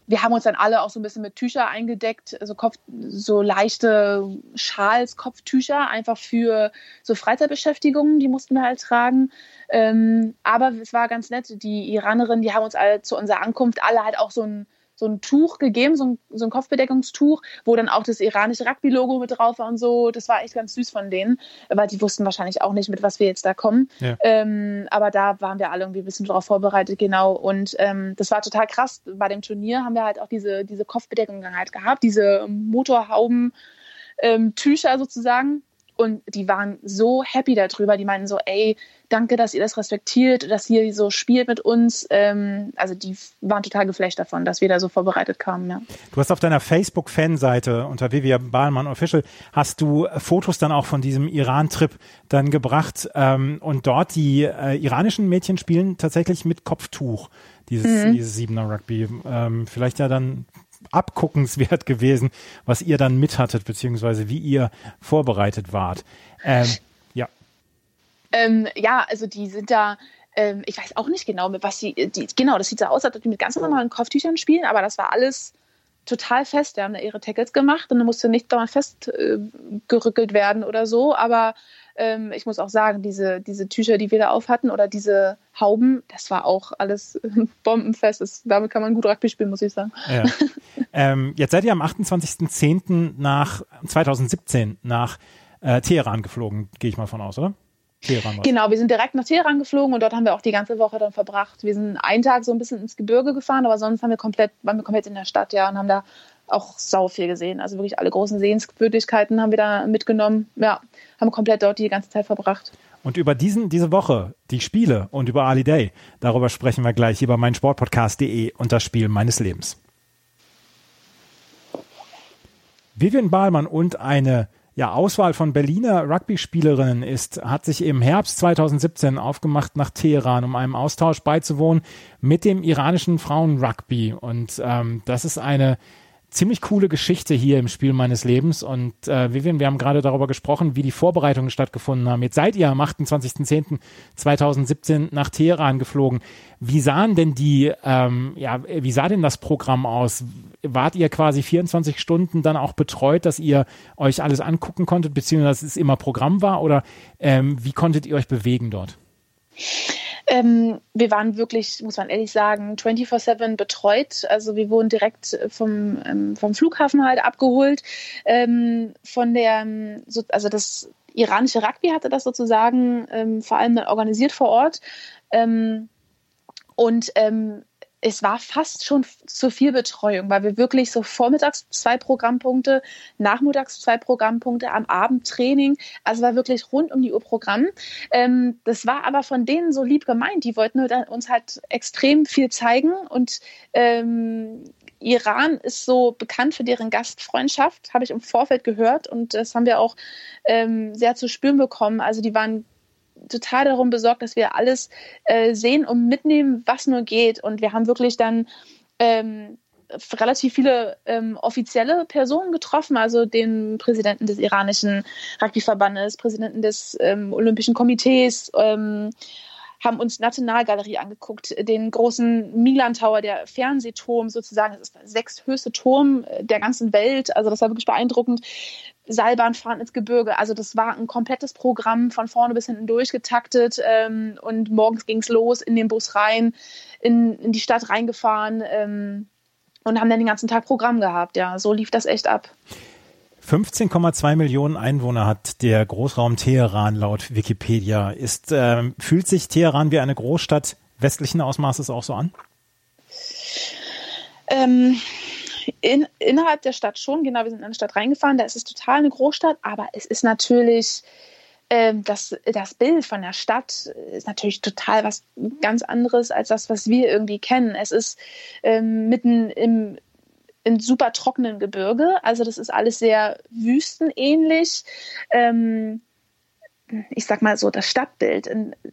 wir haben uns dann alle auch so ein bisschen mit Tücher eingedeckt, also Kopf, so leichte Schals, Kopftücher, einfach für so Freizeitbeschäftigungen, die mussten wir halt tragen. Ähm, aber es war ganz nett, die Iranerinnen, die haben uns alle zu unserer Ankunft alle halt auch so ein so ein Tuch gegeben, so ein, so ein Kopfbedeckungstuch, wo dann auch das iranische Rugby-Logo mit drauf war und so. Das war echt ganz süß von denen, weil die wussten wahrscheinlich auch nicht, mit was wir jetzt da kommen. Ja. Ähm, aber da waren wir alle irgendwie ein bisschen darauf vorbereitet, genau. Und ähm, das war total krass. Bei dem Turnier haben wir halt auch diese, diese Kopfbedeckung halt gehabt, diese Motorhauben. Ähm, Tücher sozusagen, und die waren so happy darüber. Die meinten so, ey, danke, dass ihr das respektiert, dass ihr so spielt mit uns. Ähm, also die waren total geflasht davon, dass wir da so vorbereitet kamen. Ja. Du hast auf deiner Facebook-Fanseite unter Vivian Bahlmann Official hast du Fotos dann auch von diesem Iran-Trip dann gebracht ähm, und dort die äh, iranischen Mädchen spielen tatsächlich mit Kopftuch dieses, mhm. dieses Siebener Rugby. Ähm, vielleicht ja dann abguckenswert gewesen, was ihr dann mithattet, beziehungsweise wie ihr vorbereitet wart. Ähm, ja. Ähm, ja, also die sind da, ähm, ich weiß auch nicht genau, mit was sie, die, genau, das sieht so aus, als ob die mit ganz normalen Kopftüchern spielen, aber das war alles total fest. Die haben da ihre Tackles gemacht und musste nicht dauernd festgerückelt äh, werden oder so, aber ähm, ich muss auch sagen, diese, diese Tücher, die wir da auf hatten oder diese Hauben, das war auch alles bombenfest. Das, damit kann man gut Rugby spielen, muss ich sagen. Ja. ähm, jetzt seid ihr am 28.10. nach 2017 nach äh, Teheran geflogen, gehe ich mal von aus, oder? Teheran genau, wir sind direkt nach Teheran geflogen und dort haben wir auch die ganze Woche dann verbracht. Wir sind einen Tag so ein bisschen ins Gebirge gefahren, aber sonst haben wir komplett, waren wir komplett in der Stadt, ja, und haben da auch sau viel gesehen. Also wirklich alle großen Sehenswürdigkeiten haben wir da mitgenommen. Ja, haben komplett dort die ganze Zeit verbracht. Und über diesen, diese Woche, die Spiele und über Ali Day, darüber sprechen wir gleich über mein Sportpodcast.de und das Spiel meines Lebens. Vivian Bahlmann und eine ja, Auswahl von Berliner Rugby-Spielerinnen ist, hat sich im Herbst 2017 aufgemacht nach Teheran, um einem Austausch beizuwohnen mit dem iranischen Frauen-Rugby. Und ähm, das ist eine ziemlich coole Geschichte hier im Spiel meines Lebens. Und äh, Vivian, wir haben gerade darüber gesprochen, wie die Vorbereitungen stattgefunden haben. Jetzt seid ihr am 28.10.2017 nach Teheran geflogen. Wie sahen denn die, ähm, ja, wie sah denn das Programm aus? Wart ihr quasi 24 Stunden dann auch betreut, dass ihr euch alles angucken konntet, beziehungsweise dass es immer Programm war? Oder ähm, wie konntet ihr euch bewegen dort? Ähm, wir waren wirklich, muss man ehrlich sagen, 24-7 betreut. Also wir wurden direkt vom, ähm, vom Flughafen halt abgeholt. Ähm, von der, so, also das iranische Rugby hatte das sozusagen ähm, vor allem organisiert vor Ort. Ähm, und ähm, es war fast schon zu viel Betreuung, weil wir wirklich so vormittags zwei Programmpunkte, nachmittags zwei Programmpunkte, am Abend Training. Also war wirklich rund um die Uhr Programm. Ähm, das war aber von denen so lieb gemeint. Die wollten uns halt extrem viel zeigen und ähm, Iran ist so bekannt für deren Gastfreundschaft, habe ich im Vorfeld gehört und das haben wir auch ähm, sehr zu spüren bekommen. Also die waren total darum besorgt, dass wir alles äh, sehen und mitnehmen, was nur geht. Und wir haben wirklich dann ähm, relativ viele ähm, offizielle Personen getroffen, also den Präsidenten des iranischen Rugbyverbandes, Präsidenten des ähm, Olympischen Komitees, ähm, haben uns Nationalgalerie angeguckt, den großen Milan Tower, der Fernsehturm sozusagen, das ist der sechsthöchste Turm der ganzen Welt, also das war wirklich beeindruckend. Seilbahn fahren ins Gebirge. Also das war ein komplettes Programm von vorne bis hinten durchgetaktet ähm, und morgens ging es los in den Bus rein, in, in die Stadt reingefahren ähm, und haben dann den ganzen Tag Programm gehabt. Ja, so lief das echt ab. 15,2 Millionen Einwohner hat der Großraum Teheran laut Wikipedia. Ist, äh, fühlt sich Teheran wie eine Großstadt westlichen Ausmaßes auch so an? Ähm, in, innerhalb der Stadt schon, genau, wir sind in eine Stadt reingefahren, da ist es total eine Großstadt, aber es ist natürlich, ähm, das, das Bild von der Stadt ist natürlich total was ganz anderes als das, was wir irgendwie kennen. Es ist ähm, mitten im in super trockenen Gebirge, also das ist alles sehr wüstenähnlich. Ähm, ich sag mal so, das Stadtbild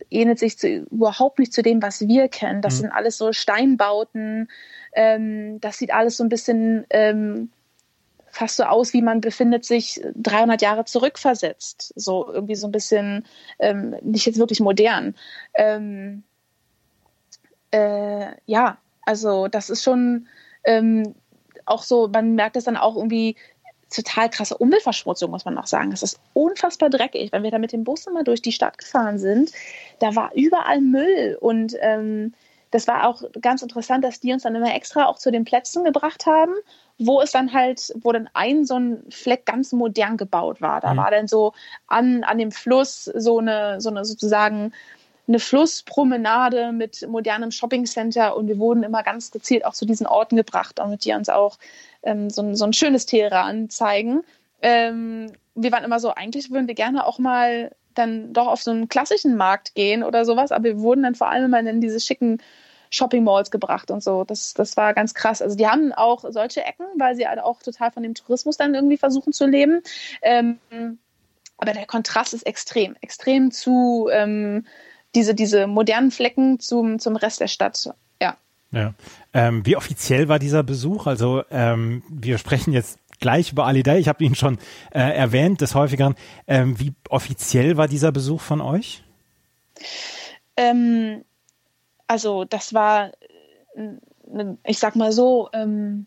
ähnelt sich zu, überhaupt nicht zu dem, was wir kennen. Das mhm. sind alles so Steinbauten. Ähm, das sieht alles so ein bisschen ähm, fast so aus, wie man befindet sich 300 Jahre zurückversetzt. So irgendwie so ein bisschen ähm, nicht jetzt wirklich modern. Ähm, äh, ja, also das ist schon ähm, auch so, man merkt es dann auch irgendwie, total krasse Umweltverschmutzung, muss man auch sagen. Es ist unfassbar dreckig. Wenn wir da mit dem Bus immer durch die Stadt gefahren sind, da war überall Müll. Und ähm, das war auch ganz interessant, dass die uns dann immer extra auch zu den Plätzen gebracht haben, wo es dann halt, wo dann ein so ein Fleck ganz modern gebaut war. Da mhm. war dann so an, an dem Fluss so eine, so eine sozusagen eine Flusspromenade mit modernem Shoppingcenter und wir wurden immer ganz gezielt auch zu diesen Orten gebracht, damit die uns auch ähm, so, ein, so ein schönes Teheran zeigen. Ähm, wir waren immer so, eigentlich würden wir gerne auch mal dann doch auf so einen klassischen Markt gehen oder sowas, aber wir wurden dann vor allem immer in diese schicken Shopping Malls gebracht und so. Das, das war ganz krass. Also die haben auch solche Ecken, weil sie halt auch total von dem Tourismus dann irgendwie versuchen zu leben. Ähm, aber der Kontrast ist extrem, extrem zu ähm, diese, diese modernen Flecken zum, zum Rest der Stadt. Ja. ja. Ähm, wie offiziell war dieser Besuch? Also ähm, wir sprechen jetzt gleich über Ali Day. Ich habe ihn schon äh, erwähnt, des häufigeren. Ähm, wie offiziell war dieser Besuch von euch? Ähm, also das war, äh, ich sag mal so, ähm,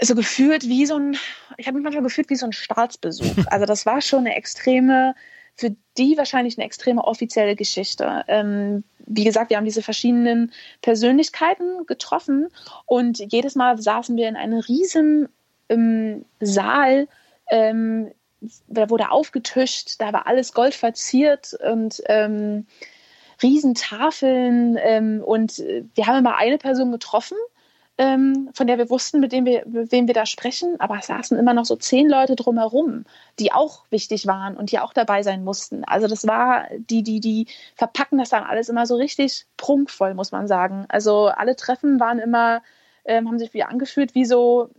so gefühlt wie so ein, ich habe mich manchmal gefühlt wie so ein Staatsbesuch. Also das war schon eine extreme für die wahrscheinlich eine extreme offizielle Geschichte. Ähm, wie gesagt, wir haben diese verschiedenen Persönlichkeiten getroffen und jedes Mal saßen wir in einem riesen ähm, Saal. Ähm, da wurde aufgetischt, da war alles gold verziert und ähm, Riesentafeln ähm, und wir haben immer eine Person getroffen ähm, von der wir wussten, mit dem wir, mit wem wir da sprechen, aber es saßen immer noch so zehn Leute drumherum, die auch wichtig waren und die auch dabei sein mussten. Also das war, die, die, die verpacken das dann alles immer so richtig prunkvoll, muss man sagen. Also alle Treffen waren immer, ähm, haben sich wie angefühlt, wie so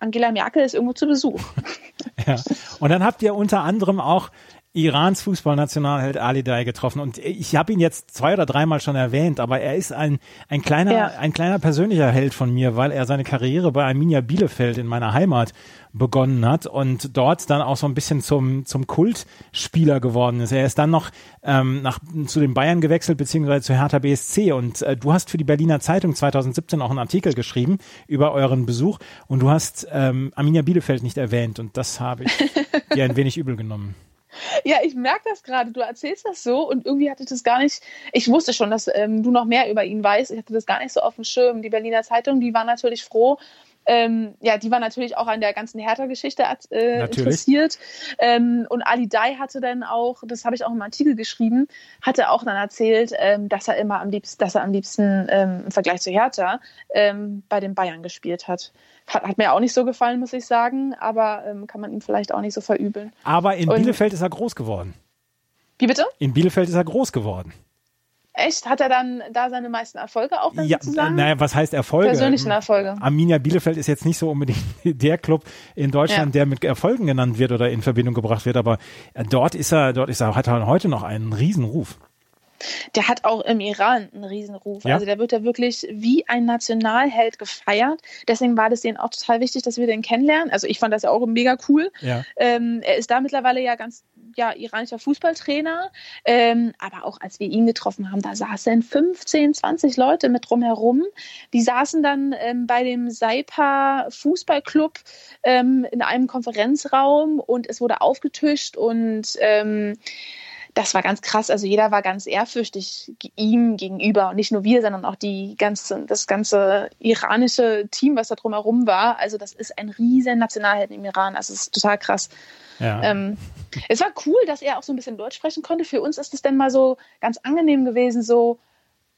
Angela Merkel ist irgendwo zu Besuch. ja. Und dann habt ihr unter anderem auch Irans Fußballnationalheld Ali Day getroffen und ich habe ihn jetzt zwei oder dreimal schon erwähnt, aber er ist ein ein kleiner ja. ein kleiner persönlicher Held von mir, weil er seine Karriere bei Arminia Bielefeld in meiner Heimat begonnen hat und dort dann auch so ein bisschen zum zum Kultspieler geworden ist. Er ist dann noch ähm, nach zu den Bayern gewechselt beziehungsweise zu Hertha BSC und äh, du hast für die Berliner Zeitung 2017 auch einen Artikel geschrieben über euren Besuch und du hast ähm, Arminia Bielefeld nicht erwähnt und das habe ich dir ein wenig übel genommen. Ja, ich merke das gerade. Du erzählst das so und irgendwie hatte ich das gar nicht. Ich wusste schon, dass ähm, du noch mehr über ihn weißt. Ich hatte das gar nicht so auf dem Schirm. Die Berliner Zeitung, die war natürlich froh. Ähm, ja, die war natürlich auch an der ganzen Hertha-Geschichte äh, interessiert. Ähm, und Ali Dai hatte dann auch, das habe ich auch im Artikel geschrieben, hatte auch dann erzählt, ähm, dass er immer am liebsten, dass er am liebsten ähm, im Vergleich zu Hertha ähm, bei den Bayern gespielt hat. Hat, hat, mir auch nicht so gefallen, muss ich sagen, aber ähm, kann man ihm vielleicht auch nicht so verübeln. Aber in Und, Bielefeld ist er groß geworden. Wie bitte? In Bielefeld ist er groß geworden. Echt? Hat er dann da seine meisten Erfolge auch dann ja, sozusagen? Naja, was heißt Erfolge? Persönlichen Erfolge. Arminia Bielefeld ist jetzt nicht so unbedingt der Club in Deutschland, ja. der mit Erfolgen genannt wird oder in Verbindung gebracht wird, aber dort ist er, dort ist er, hat er heute noch einen Riesenruf der hat auch im Iran einen Riesenruf. Ja. Also der wird ja wirklich wie ein Nationalheld gefeiert. Deswegen war das denen auch total wichtig, dass wir den kennenlernen. Also ich fand das ja auch mega cool. Ja. Ähm, er ist da mittlerweile ja ganz ja, iranischer Fußballtrainer. Ähm, aber auch als wir ihn getroffen haben, da saßen 15, 20 Leute mit drumherum. Die saßen dann ähm, bei dem Saipa Fußballclub ähm, in einem Konferenzraum und es wurde aufgetischt und ähm, das war ganz krass. Also jeder war ganz ehrfürchtig ihm gegenüber und nicht nur wir, sondern auch die ganze, das ganze iranische Team, was da drumherum war. Also das ist ein riesen Nationalheld im Iran. Also es ist total krass. Ja. Ähm, es war cool, dass er auch so ein bisschen Deutsch sprechen konnte. Für uns ist es dann mal so ganz angenehm gewesen, so,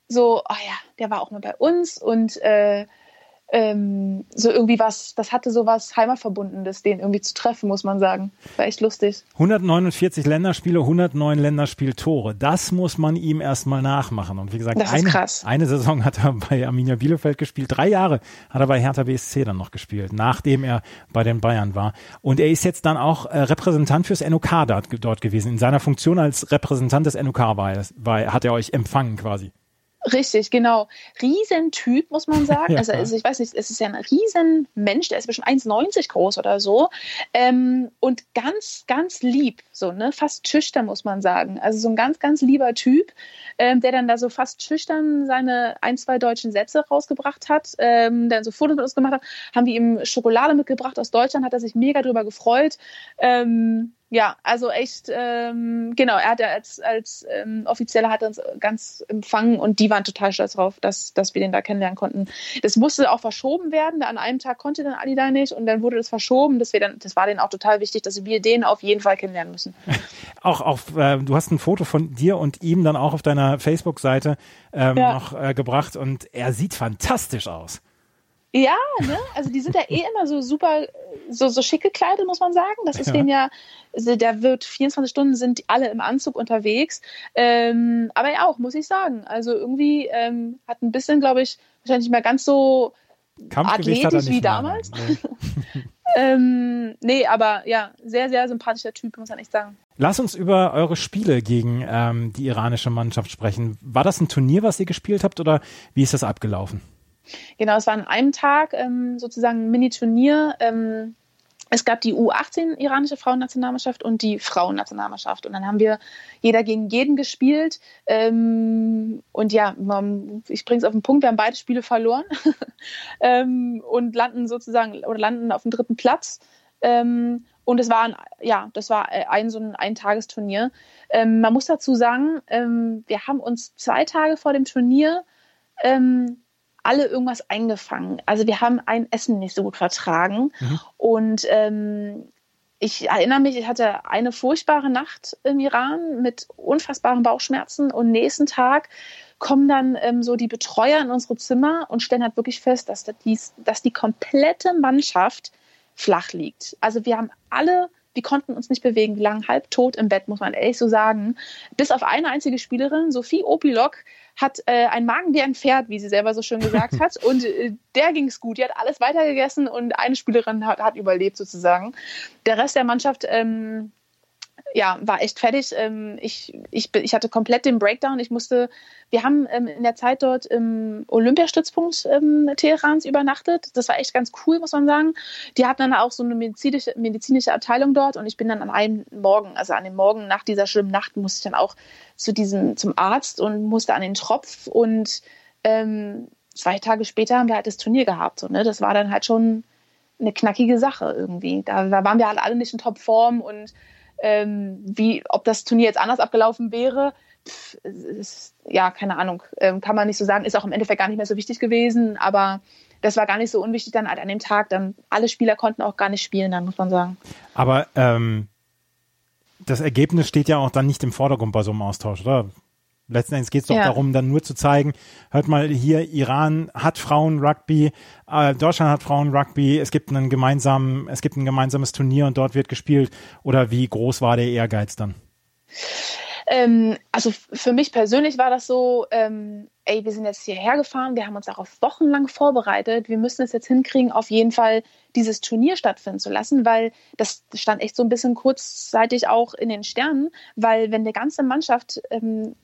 so, oh ja, der war auch mal bei uns und äh, ähm, so irgendwie was, das hatte so was Heimatverbundenes, den irgendwie zu treffen, muss man sagen. War echt lustig. 149 Länderspiele, 109 Länderspieltore. Das muss man ihm erstmal nachmachen. Und wie gesagt, eine, eine, Saison hat er bei Arminia Bielefeld gespielt. Drei Jahre hat er bei Hertha BSC dann noch gespielt, nachdem er bei den Bayern war. Und er ist jetzt dann auch äh, Repräsentant fürs NOK dort, dort, gewesen. In seiner Funktion als Repräsentant des NOK war, war, hat er euch empfangen quasi. Richtig, genau. Riesentyp, muss man sagen. Ja. Also, also, ich weiß nicht, es ist ja ein Riesenmensch, der ist bestimmt 1,90 groß oder so. Ähm, und ganz, ganz lieb, so, ne? Fast schüchtern, muss man sagen. Also so ein ganz, ganz lieber Typ, ähm, der dann da so fast schüchtern seine ein, zwei deutschen Sätze rausgebracht hat, ähm, der so Fotos mit uns gemacht hat, haben wir ihm Schokolade mitgebracht aus Deutschland, hat er sich mega drüber gefreut. Ähm, ja, also echt, ähm, genau, er hat ja als, als ähm, Offizieller hat uns ganz empfangen und die waren total stolz drauf, dass, dass wir den da kennenlernen konnten. Das musste auch verschoben werden, an einem Tag konnte dann Ali da nicht und dann wurde das verschoben. Das, dann, das war denen auch total wichtig, dass wir den auf jeden Fall kennenlernen müssen. Auch auf, äh, du hast ein Foto von dir und ihm dann auch auf deiner Facebook-Seite ähm, ja. noch äh, gebracht und er sieht fantastisch aus. Ja, ne? Also die sind ja eh immer so super, so, so schick gekleidet, muss man sagen. Das ist ja. denen ja, also der wird 24 Stunden sind alle im Anzug unterwegs. Ähm, aber ja auch, muss ich sagen. Also irgendwie ähm, hat ein bisschen, glaube ich, wahrscheinlich nicht mehr ganz so athletisch wie damals. Nee. ähm, nee, aber ja, sehr, sehr sympathischer Typ, muss man echt sagen. Lass uns über eure Spiele gegen ähm, die iranische Mannschaft sprechen. War das ein Turnier, was ihr gespielt habt oder wie ist das abgelaufen? Genau, es war an einem Tag ähm, sozusagen ein Mini-Turnier. Ähm, es gab die U18 iranische Frauennationalmannschaft und die Frauennationalmannschaft. Und dann haben wir jeder gegen jeden gespielt. Ähm, und ja, ich bringe es auf den Punkt, wir haben beide Spiele verloren ähm, und landen sozusagen oder landen auf dem dritten Platz. Ähm, und es war ein, ja, das war ein so ein Eintagesturnier. Ähm, man muss dazu sagen, ähm, wir haben uns zwei Tage vor dem Turnier ähm, alle irgendwas eingefangen. Also wir haben ein Essen nicht so gut vertragen. Mhm. Und ähm, ich erinnere mich, ich hatte eine furchtbare Nacht im Iran mit unfassbaren Bauchschmerzen und nächsten Tag kommen dann ähm, so die Betreuer in unsere Zimmer und stellen halt wirklich fest, dass, dies, dass die komplette Mannschaft flach liegt. Also wir haben alle wir konnten uns nicht bewegen, wir lagen halbtot im Bett, muss man ehrlich so sagen. Bis auf eine einzige Spielerin, Sophie Opilok, hat äh, ein Magen wie ein Pferd, wie sie selber so schön gesagt hat. Und äh, der ging es gut. Die hat alles weitergegessen und eine Spielerin hat, hat überlebt sozusagen. Der Rest der Mannschaft ähm, ja, war echt fertig. Ähm, ich, ich, ich hatte komplett den Breakdown. Ich musste, wir haben ähm, in der Zeit dort im Olympiastützpunkt ähm, Teherans übernachtet. Das war echt ganz cool, muss man sagen. Die hatten dann auch so eine medizinische, medizinische Abteilung dort und ich bin dann an einem Morgen, also an dem Morgen nach dieser schlimmen Nacht, musste ich dann auch zu diesem, zum Arzt und musste an den Tropf und ähm, zwei Tage später haben wir halt das Turnier gehabt. So, ne? Das war dann halt schon eine knackige Sache irgendwie. Da, da waren wir halt alle nicht in Topform und ähm, wie, ob das Turnier jetzt anders abgelaufen wäre, pff, ist, ja, keine Ahnung, ähm, kann man nicht so sagen, ist auch im Endeffekt gar nicht mehr so wichtig gewesen, aber das war gar nicht so unwichtig dann halt an dem Tag. Dann alle Spieler konnten auch gar nicht spielen, dann muss man sagen. Aber ähm, das Ergebnis steht ja auch dann nicht im Vordergrund bei so einem Austausch, oder? Letzten Endes geht es doch ja. darum, dann nur zu zeigen, hört mal hier, Iran hat Frauen-Rugby, äh, Deutschland hat Frauen-Rugby, es gibt einen gemeinsamen, es gibt ein gemeinsames Turnier und dort wird gespielt. Oder wie groß war der Ehrgeiz dann? Ähm, also für mich persönlich war das so, ähm, ey, wir sind jetzt hierher gefahren, wir haben uns darauf wochenlang vorbereitet, wir müssen es jetzt hinkriegen, auf jeden Fall dieses Turnier stattfinden zu lassen, weil das stand echt so ein bisschen kurzzeitig auch in den Sternen, weil wenn die ganze Mannschaft ähm,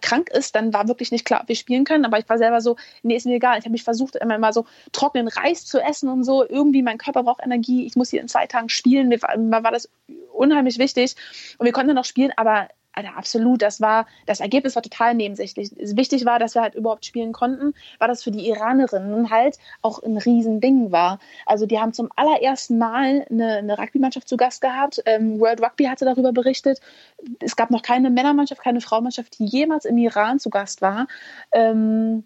krank ist, dann war wirklich nicht klar, ob wir spielen können. Aber ich war selber so, nee, ist mir egal. Ich habe mich versucht, immer mal so trockenen Reis zu essen und so. Irgendwie, mein Körper braucht Energie. Ich muss hier in zwei Tagen spielen. Mir war, mir war das unheimlich wichtig. Und wir konnten dann noch spielen, aber Alter, absolut. Das war, das Ergebnis war total nebensächlich. Wichtig war, dass wir halt überhaupt spielen konnten, war das für die Iranerinnen halt auch ein Riesending war. Also die haben zum allerersten Mal eine, eine Rugby-Mannschaft zu Gast gehabt. Ähm, World Rugby hatte darüber berichtet. Es gab noch keine Männermannschaft, keine Frauenmannschaft, die jemals im Iran zu Gast war. Ähm,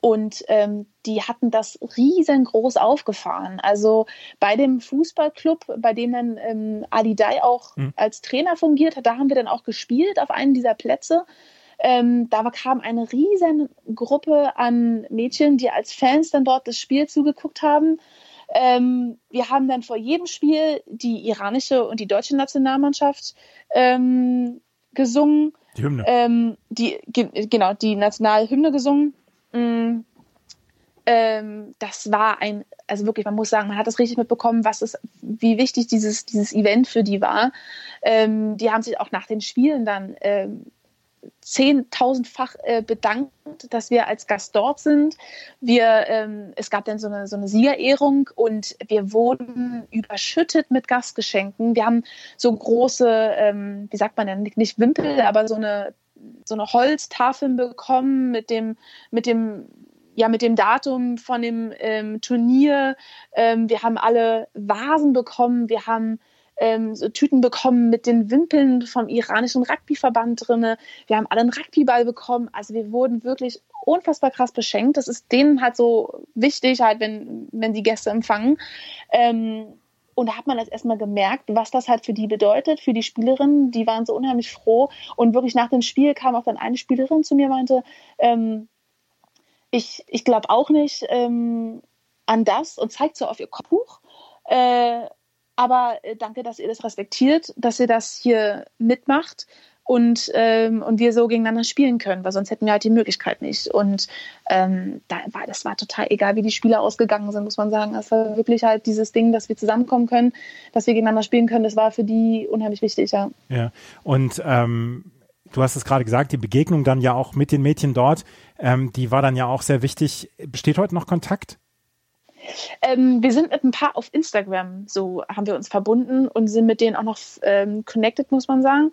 und ähm, die hatten das riesengroß aufgefahren. Also bei dem Fußballclub, bei dem dann ähm, Ali Dai auch mhm. als Trainer fungiert hat, da haben wir dann auch gespielt auf einem dieser Plätze. Ähm, da kam eine riesen Gruppe an Mädchen, die als Fans dann dort das Spiel zugeguckt haben. Ähm, wir haben dann vor jedem Spiel die iranische und die deutsche Nationalmannschaft ähm, gesungen. Die Hymne. Ähm, die, ge genau, die Nationalhymne gesungen. Mm, ähm, das war ein, also wirklich, man muss sagen, man hat das richtig mitbekommen, was ist, wie wichtig dieses, dieses Event für die war. Ähm, die haben sich auch nach den Spielen dann ähm, zehntausendfach äh, bedankt, dass wir als Gast dort sind. Wir, ähm, es gab dann so eine, so eine Siegerehrung und wir wurden überschüttet mit Gastgeschenken. Wir haben so große, ähm, wie sagt man denn, nicht Wimpel, aber so eine so eine Holztafeln bekommen mit dem, mit dem, ja, mit dem Datum von dem ähm, Turnier. Ähm, wir haben alle Vasen bekommen, wir haben ähm, so Tüten bekommen mit den Wimpeln vom iranischen Rugbyverband drinne. Wir haben alle einen Rugbyball bekommen. Also wir wurden wirklich unfassbar krass beschenkt. Das ist denen halt so wichtig, halt, wenn, wenn die Gäste empfangen. Ähm, und da hat man das erstmal gemerkt, was das halt für die bedeutet, für die Spielerinnen. Die waren so unheimlich froh. Und wirklich nach dem Spiel kam auch dann eine Spielerin zu mir und meinte, ähm, ich, ich glaube auch nicht ähm, an das und zeigt so auf ihr Kopfbuch. Äh, aber äh, danke, dass ihr das respektiert, dass ihr das hier mitmacht und, ähm, und wir so gegeneinander spielen können, weil sonst hätten wir halt die Möglichkeit nicht. Und ähm, da war, das war total egal, wie die Spieler ausgegangen sind, muss man sagen. Es war wirklich halt dieses Ding, dass wir zusammenkommen können, dass wir gegeneinander spielen können, das war für die unheimlich wichtig, ja. Ja, und ähm, du hast es gerade gesagt, die Begegnung dann ja auch mit den Mädchen dort, ähm, die war dann ja auch sehr wichtig. Besteht heute noch Kontakt? Ähm, wir sind mit ein paar auf Instagram, so haben wir uns verbunden und sind mit denen auch noch ähm, connected, muss man sagen.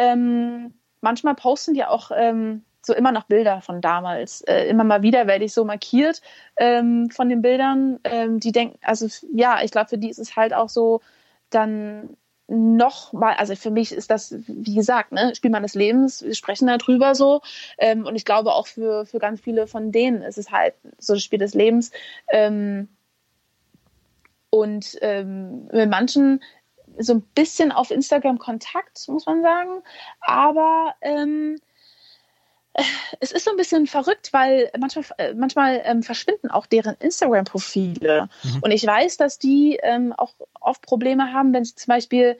Ähm, manchmal posten die auch ähm, so immer noch Bilder von damals. Äh, immer mal wieder werde ich so markiert ähm, von den Bildern. Ähm, die denken, also ja, ich glaube, für die ist es halt auch so dann noch mal, also für mich ist das, wie gesagt, ne, Spiel meines Lebens, wir sprechen darüber so. Ähm, und ich glaube auch für, für ganz viele von denen ist es halt so das Spiel des Lebens. Ähm, und ähm, mit manchen so ein bisschen auf Instagram Kontakt, muss man sagen. Aber ähm, äh, es ist so ein bisschen verrückt, weil manchmal, äh, manchmal ähm, verschwinden auch deren Instagram-Profile. Mhm. Und ich weiß, dass die ähm, auch oft Probleme haben, wenn sie zum Beispiel,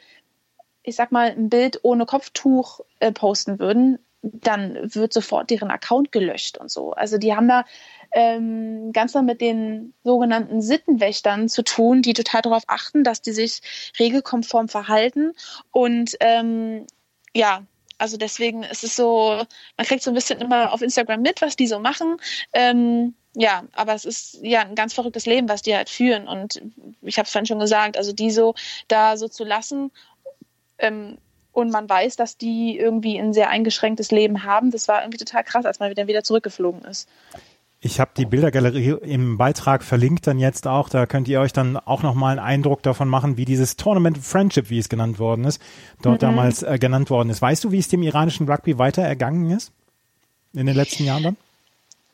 ich sag mal, ein Bild ohne Kopftuch äh, posten würden, dann wird sofort deren Account gelöscht und so. Also die haben da ähm, ganz mal mit den sogenannten Sittenwächtern zu tun, die total darauf achten, dass die sich regelkonform verhalten. Und ähm, ja, also deswegen ist es so, man kriegt so ein bisschen immer auf Instagram mit, was die so machen. Ähm, ja, aber es ist ja ein ganz verrücktes Leben, was die halt führen. Und ich habe es vorhin schon gesagt, also die so da so zu lassen ähm, und man weiß, dass die irgendwie ein sehr eingeschränktes Leben haben, das war irgendwie total krass, als man wieder wieder zurückgeflogen ist. Ich habe die Bildergalerie im Beitrag verlinkt dann jetzt auch. Da könnt ihr euch dann auch nochmal einen Eindruck davon machen, wie dieses Tournament Friendship, wie es genannt worden ist, dort mhm. damals äh, genannt worden ist. Weißt du, wie es dem iranischen Rugby weiter ergangen ist in den letzten Jahren dann?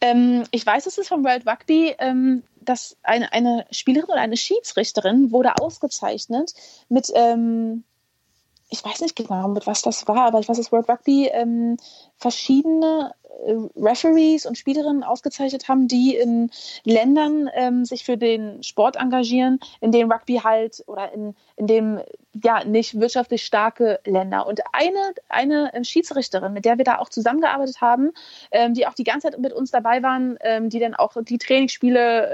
Ähm, ich weiß, es ist vom World Rugby, ähm, dass eine, eine Spielerin oder eine Schiedsrichterin wurde ausgezeichnet mit ähm, ich weiß nicht genau, mit was das war, aber ich weiß, dass World Rugby ähm, verschiedene äh, Referees und Spielerinnen ausgezeichnet haben, die in Ländern ähm, sich für den Sport engagieren, in denen Rugby halt oder in, in dem ja nicht wirtschaftlich starke Länder. Und eine, eine ähm, Schiedsrichterin, mit der wir da auch zusammengearbeitet haben, ähm, die auch die ganze Zeit mit uns dabei waren, ähm, die dann auch die Trainingsspiele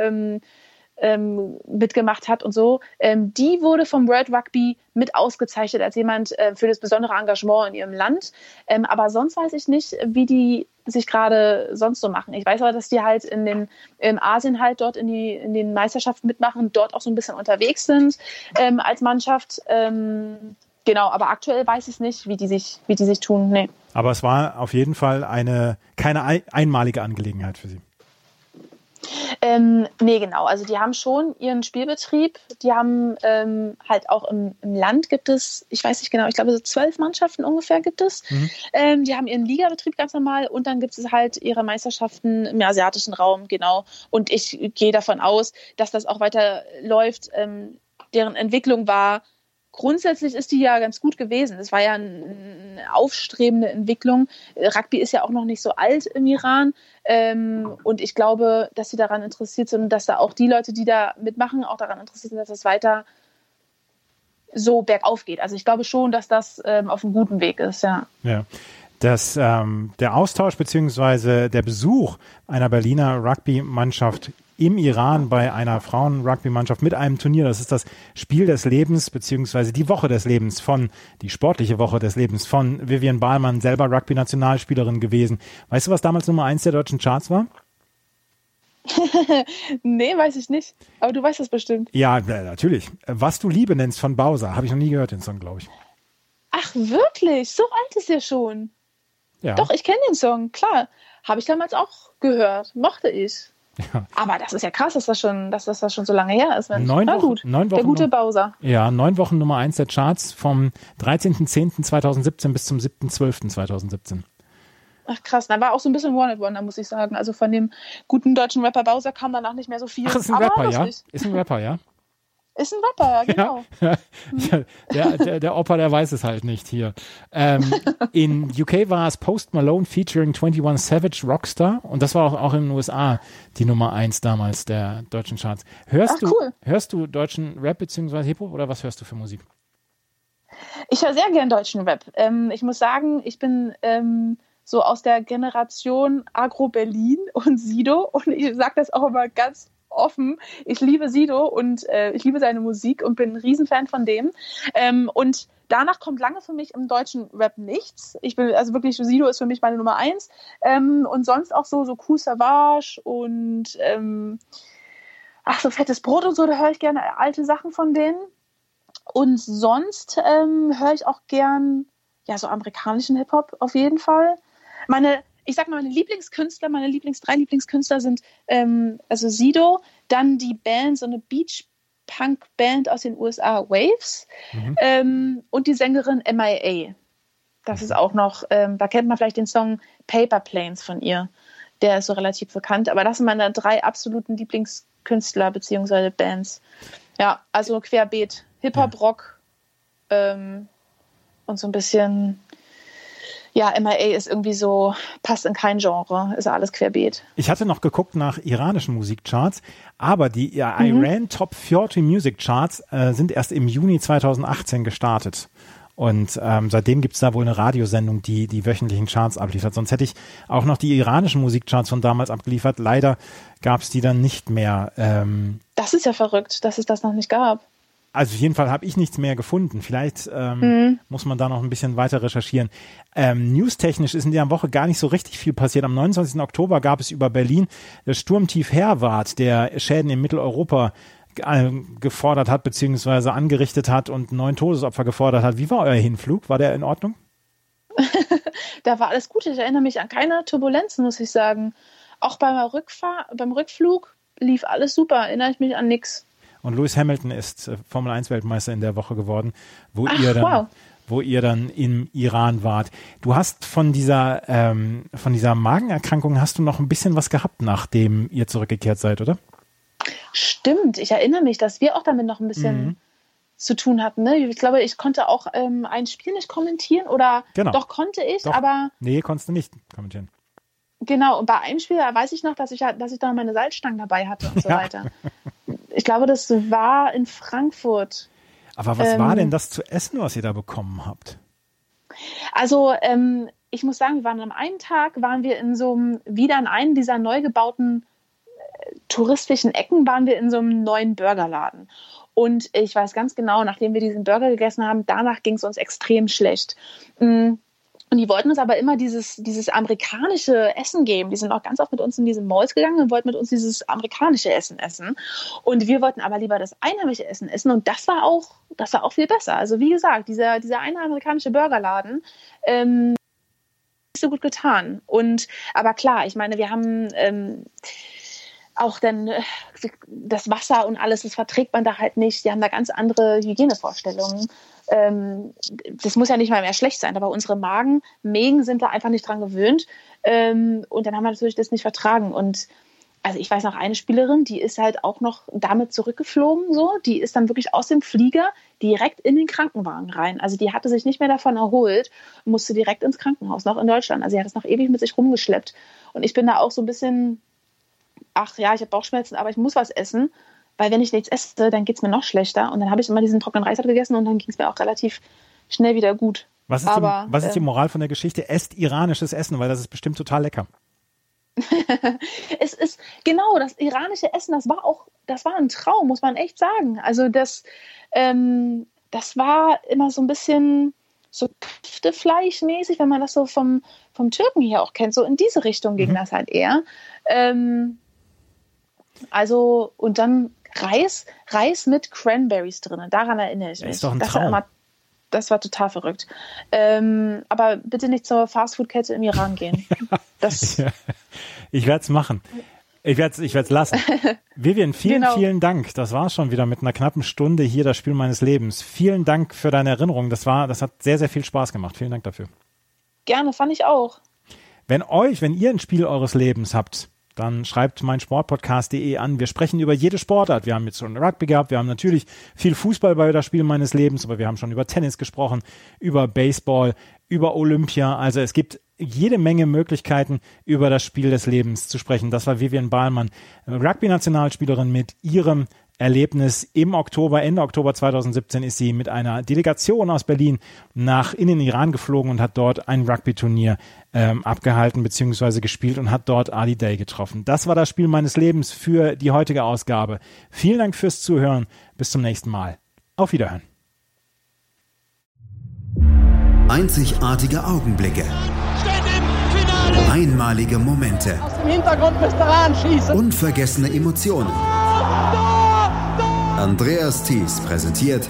ähm, mitgemacht hat und so, ähm, die wurde vom World Rugby mit ausgezeichnet als jemand äh, für das besondere Engagement in ihrem Land. Ähm, aber sonst weiß ich nicht, wie die sich gerade sonst so machen. Ich weiß aber, dass die halt in den in Asien halt dort in die in den Meisterschaften mitmachen, dort auch so ein bisschen unterwegs sind ähm, als Mannschaft. Ähm, genau, aber aktuell weiß ich nicht, wie die sich, wie die sich tun. Nee. Aber es war auf jeden Fall eine keine einmalige Angelegenheit für Sie. Ähm, nee, genau. Also die haben schon ihren Spielbetrieb. Die haben ähm, halt auch im, im, Land gibt es, ich weiß nicht genau, ich glaube so zwölf Mannschaften ungefähr gibt es. Mhm. Ähm, die haben ihren Ligabetrieb ganz normal und dann gibt es halt ihre Meisterschaften im asiatischen Raum, genau. Und ich gehe davon aus, dass das auch weiter läuft. Ähm, deren Entwicklung war grundsätzlich ist die ja ganz gut gewesen. Es war ja eine aufstrebende Entwicklung. Rugby ist ja auch noch nicht so alt im Iran. Ähm, und ich glaube, dass sie daran interessiert sind dass da auch die Leute, die da mitmachen, auch daran interessiert sind, dass es weiter so bergauf geht. Also ich glaube schon, dass das ähm, auf einem guten Weg ist, ja. Ja. Das, ähm, der Austausch beziehungsweise der Besuch einer Berliner Rugby-Mannschaft im Iran bei einer Frauen-Rugby-Mannschaft mit einem Turnier. Das ist das Spiel des Lebens beziehungsweise die Woche des Lebens von, die sportliche Woche des Lebens von Vivian Bahlmann, selber Rugby-Nationalspielerin gewesen. Weißt du, was damals Nummer eins der deutschen Charts war? nee, weiß ich nicht. Aber du weißt das bestimmt. Ja, natürlich. Was du Liebe nennst von Bowser. Habe ich noch nie gehört, den Song, glaube ich. Ach, wirklich? So alt ist er schon. Ja. Doch, ich kenne den Song, klar. Habe ich damals auch gehört. Mochte ich. Ja. Aber das ist ja krass, dass das schon, dass das, das schon so lange her ist. Neun, Na gut, neun Wochen, der gute Bowser. Ja, neun Wochen Nummer eins der Charts vom 13.10.2017 bis zum 7.12.2017. Ach krass, da war auch so ein bisschen Wanted Wonder, muss ich sagen. Also von dem guten deutschen Rapper Bowser kam danach nicht mehr so viel. Ach, ist ein Rapper, ja? Ist ein Rapper, ja? Ist ein Rapper, genau. Ja, ja, der, der, der Opa, der weiß es halt nicht hier. Ähm, in UK war es Post Malone featuring 21 Savage Rockstar und das war auch, auch in den USA die Nummer eins damals der deutschen Charts. Hörst, Ach, du, cool. hörst du deutschen Rap bzw. Hip-Hop oder was hörst du für Musik? Ich höre sehr gern deutschen Rap. Ähm, ich muss sagen, ich bin ähm, so aus der Generation Agro Berlin und Sido und ich sage das auch immer ganz offen. Ich liebe Sido und äh, ich liebe seine Musik und bin ein Riesenfan von dem. Ähm, und danach kommt lange für mich im deutschen Rap nichts. Ich bin, also wirklich, Sido ist für mich meine Nummer eins. Ähm, und sonst auch so, so Cool Savage und ähm, ach, so fettes Brot und so, da höre ich gerne alte Sachen von denen. Und sonst ähm, höre ich auch gern, ja, so amerikanischen Hip-Hop auf jeden Fall. Meine ich sag mal, meine Lieblingskünstler, meine Lieblings, drei Lieblingskünstler sind ähm, also Sido, dann die Band, so eine Beach Punk Band aus den USA, Waves, mhm. ähm, und die Sängerin MIA. Das ist auch noch, ähm, da kennt man vielleicht den Song Paper Planes von ihr. Der ist so relativ bekannt, aber das sind meine drei absoluten Lieblingskünstler bzw. Bands. Ja, also querbeet, Hip-Hop, Rock ähm, und so ein bisschen ja, MIA ist irgendwie so, passt in kein Genre, ist alles querbeet. Ich hatte noch geguckt nach iranischen Musikcharts, aber die ja, mhm. Iran Top 40 Music Charts äh, sind erst im Juni 2018 gestartet. Und ähm, seitdem gibt's da wohl eine Radiosendung, die die wöchentlichen Charts abliefert. Sonst hätte ich auch noch die iranischen Musikcharts von damals abgeliefert. Leider gab's die dann nicht mehr. Ähm, das ist ja verrückt, dass es das noch nicht gab. Also auf jeden Fall habe ich nichts mehr gefunden. Vielleicht ähm, mhm. muss man da noch ein bisschen weiter recherchieren. Ähm, newstechnisch ist in der Woche gar nicht so richtig viel passiert. Am 29. Oktober gab es über Berlin das Sturmtief Herwart, der Schäden in Mitteleuropa äh, gefordert hat beziehungsweise angerichtet hat und neun Todesopfer gefordert hat. Wie war euer Hinflug? War der in Ordnung? da war alles gut. Ich erinnere mich an keine Turbulenzen, muss ich sagen. Auch beim, Rückfahr beim Rückflug lief alles super. Erinnere ich mich an nichts. Und Lewis Hamilton ist äh, Formel 1 Weltmeister in der Woche geworden, wo Ach, ihr dann, wow. wo ihr dann im Iran wart. Du hast von dieser, ähm, von dieser Magenerkrankung hast du noch ein bisschen was gehabt, nachdem ihr zurückgekehrt seid, oder? Stimmt, ich erinnere mich, dass wir auch damit noch ein bisschen mhm. zu tun hatten. Ne? Ich glaube, ich konnte auch ähm, ein Spiel nicht kommentieren oder genau. doch konnte ich, doch. aber. Nee, konntest du nicht kommentieren. Genau, und bei einem Spiel weiß ich noch, dass ich, dass ich da meine Salzstangen dabei hatte und so ja. weiter. Ich glaube, das war in Frankfurt. Aber was ähm, war denn das zu essen, was ihr da bekommen habt? Also, ähm, ich muss sagen, wir waren am einen Tag, waren wir in so einem, wieder in einem dieser neu gebauten äh, touristischen Ecken, waren wir in so einem neuen Burgerladen. Und ich weiß ganz genau, nachdem wir diesen Burger gegessen haben, danach ging es uns extrem schlecht. Mhm Und die wollten uns aber immer dieses, dieses amerikanische Essen geben. Die sind auch ganz oft mit uns in diese Malls gegangen und wollten mit uns dieses amerikanische Essen essen. Und wir wollten aber lieber das einheimische Essen essen. Und das war auch, das war auch viel besser. Also wie gesagt, dieser, dieser eine amerikanische Burgerladen, ähm, so gut getan. Und aber klar, ich meine, wir haben ähm, auch dann äh, das Wasser und alles, das verträgt man da halt nicht. Die haben da ganz andere Hygienevorstellungen ähm, das muss ja nicht mal mehr schlecht sein, aber unsere Magen, Mägen sind da einfach nicht dran gewöhnt. Ähm, und dann haben wir natürlich das nicht vertragen. Und also ich weiß noch eine Spielerin, die ist halt auch noch damit zurückgeflogen, so. Die ist dann wirklich aus dem Flieger direkt in den Krankenwagen rein. Also die hatte sich nicht mehr davon erholt, musste direkt ins Krankenhaus, noch in Deutschland. Also sie hat es noch ewig mit sich rumgeschleppt. Und ich bin da auch so ein bisschen, ach ja, ich habe Bauchschmerzen, aber ich muss was essen. Weil wenn ich nichts esse, dann geht es mir noch schlechter. Und dann habe ich immer diesen trockenen Reis gegessen und dann ging es mir auch relativ schnell wieder gut. Was ist, Aber, die, was ist die ähm, Moral von der Geschichte? Esst iranisches Essen, weil das ist bestimmt total lecker. es ist genau das iranische Essen, das war auch, das war ein Traum, muss man echt sagen. Also das, ähm, das war immer so ein bisschen so Fleischmäßig, wenn man das so vom, vom Türken hier auch kennt. So in diese Richtung ging mhm. das halt eher. Ähm, also, und dann Reis, Reis mit Cranberries drin. Daran erinnere ich mich. Das ist doch ein das Traum. War, das war total verrückt. Ähm, aber bitte nicht zur Fastfood-Kette im Iran gehen. Das ja, ich werde es machen. Ich werde es ich werd's lassen. Vivian, vielen, genau. vielen Dank. Das war schon wieder mit einer knappen Stunde hier das Spiel meines Lebens. Vielen Dank für deine Erinnerung. Das war, das hat sehr, sehr viel Spaß gemacht. Vielen Dank dafür. Gerne, fand ich auch. Wenn euch, wenn ihr ein Spiel eures Lebens habt, dann schreibt mein Sportpodcast.de an. Wir sprechen über jede Sportart. Wir haben jetzt schon Rugby gehabt. Wir haben natürlich viel Fußball bei das Spiel meines Lebens, aber wir haben schon über Tennis gesprochen, über Baseball, über Olympia. Also es gibt jede Menge Möglichkeiten, über das Spiel des Lebens zu sprechen. Das war Vivian Bahlmann, Rugby-Nationalspielerin mit ihrem Erlebnis. Im Oktober, Ende Oktober 2017 ist sie mit einer Delegation aus Berlin nach in den Iran geflogen und hat dort ein Rugby-Turnier ähm, abgehalten bzw. gespielt und hat dort Ali Day getroffen. Das war das Spiel meines Lebens für die heutige Ausgabe. Vielen Dank fürs Zuhören. Bis zum nächsten Mal. Auf Wiederhören. Einzigartige Augenblicke. Einmalige Momente. Aus dem Hintergrund müsst ihr anschießen. Unvergessene Emotionen. Andreas Thies präsentiert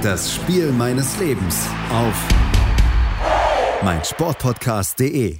das Spiel meines Lebens auf meinsportpodcast.de.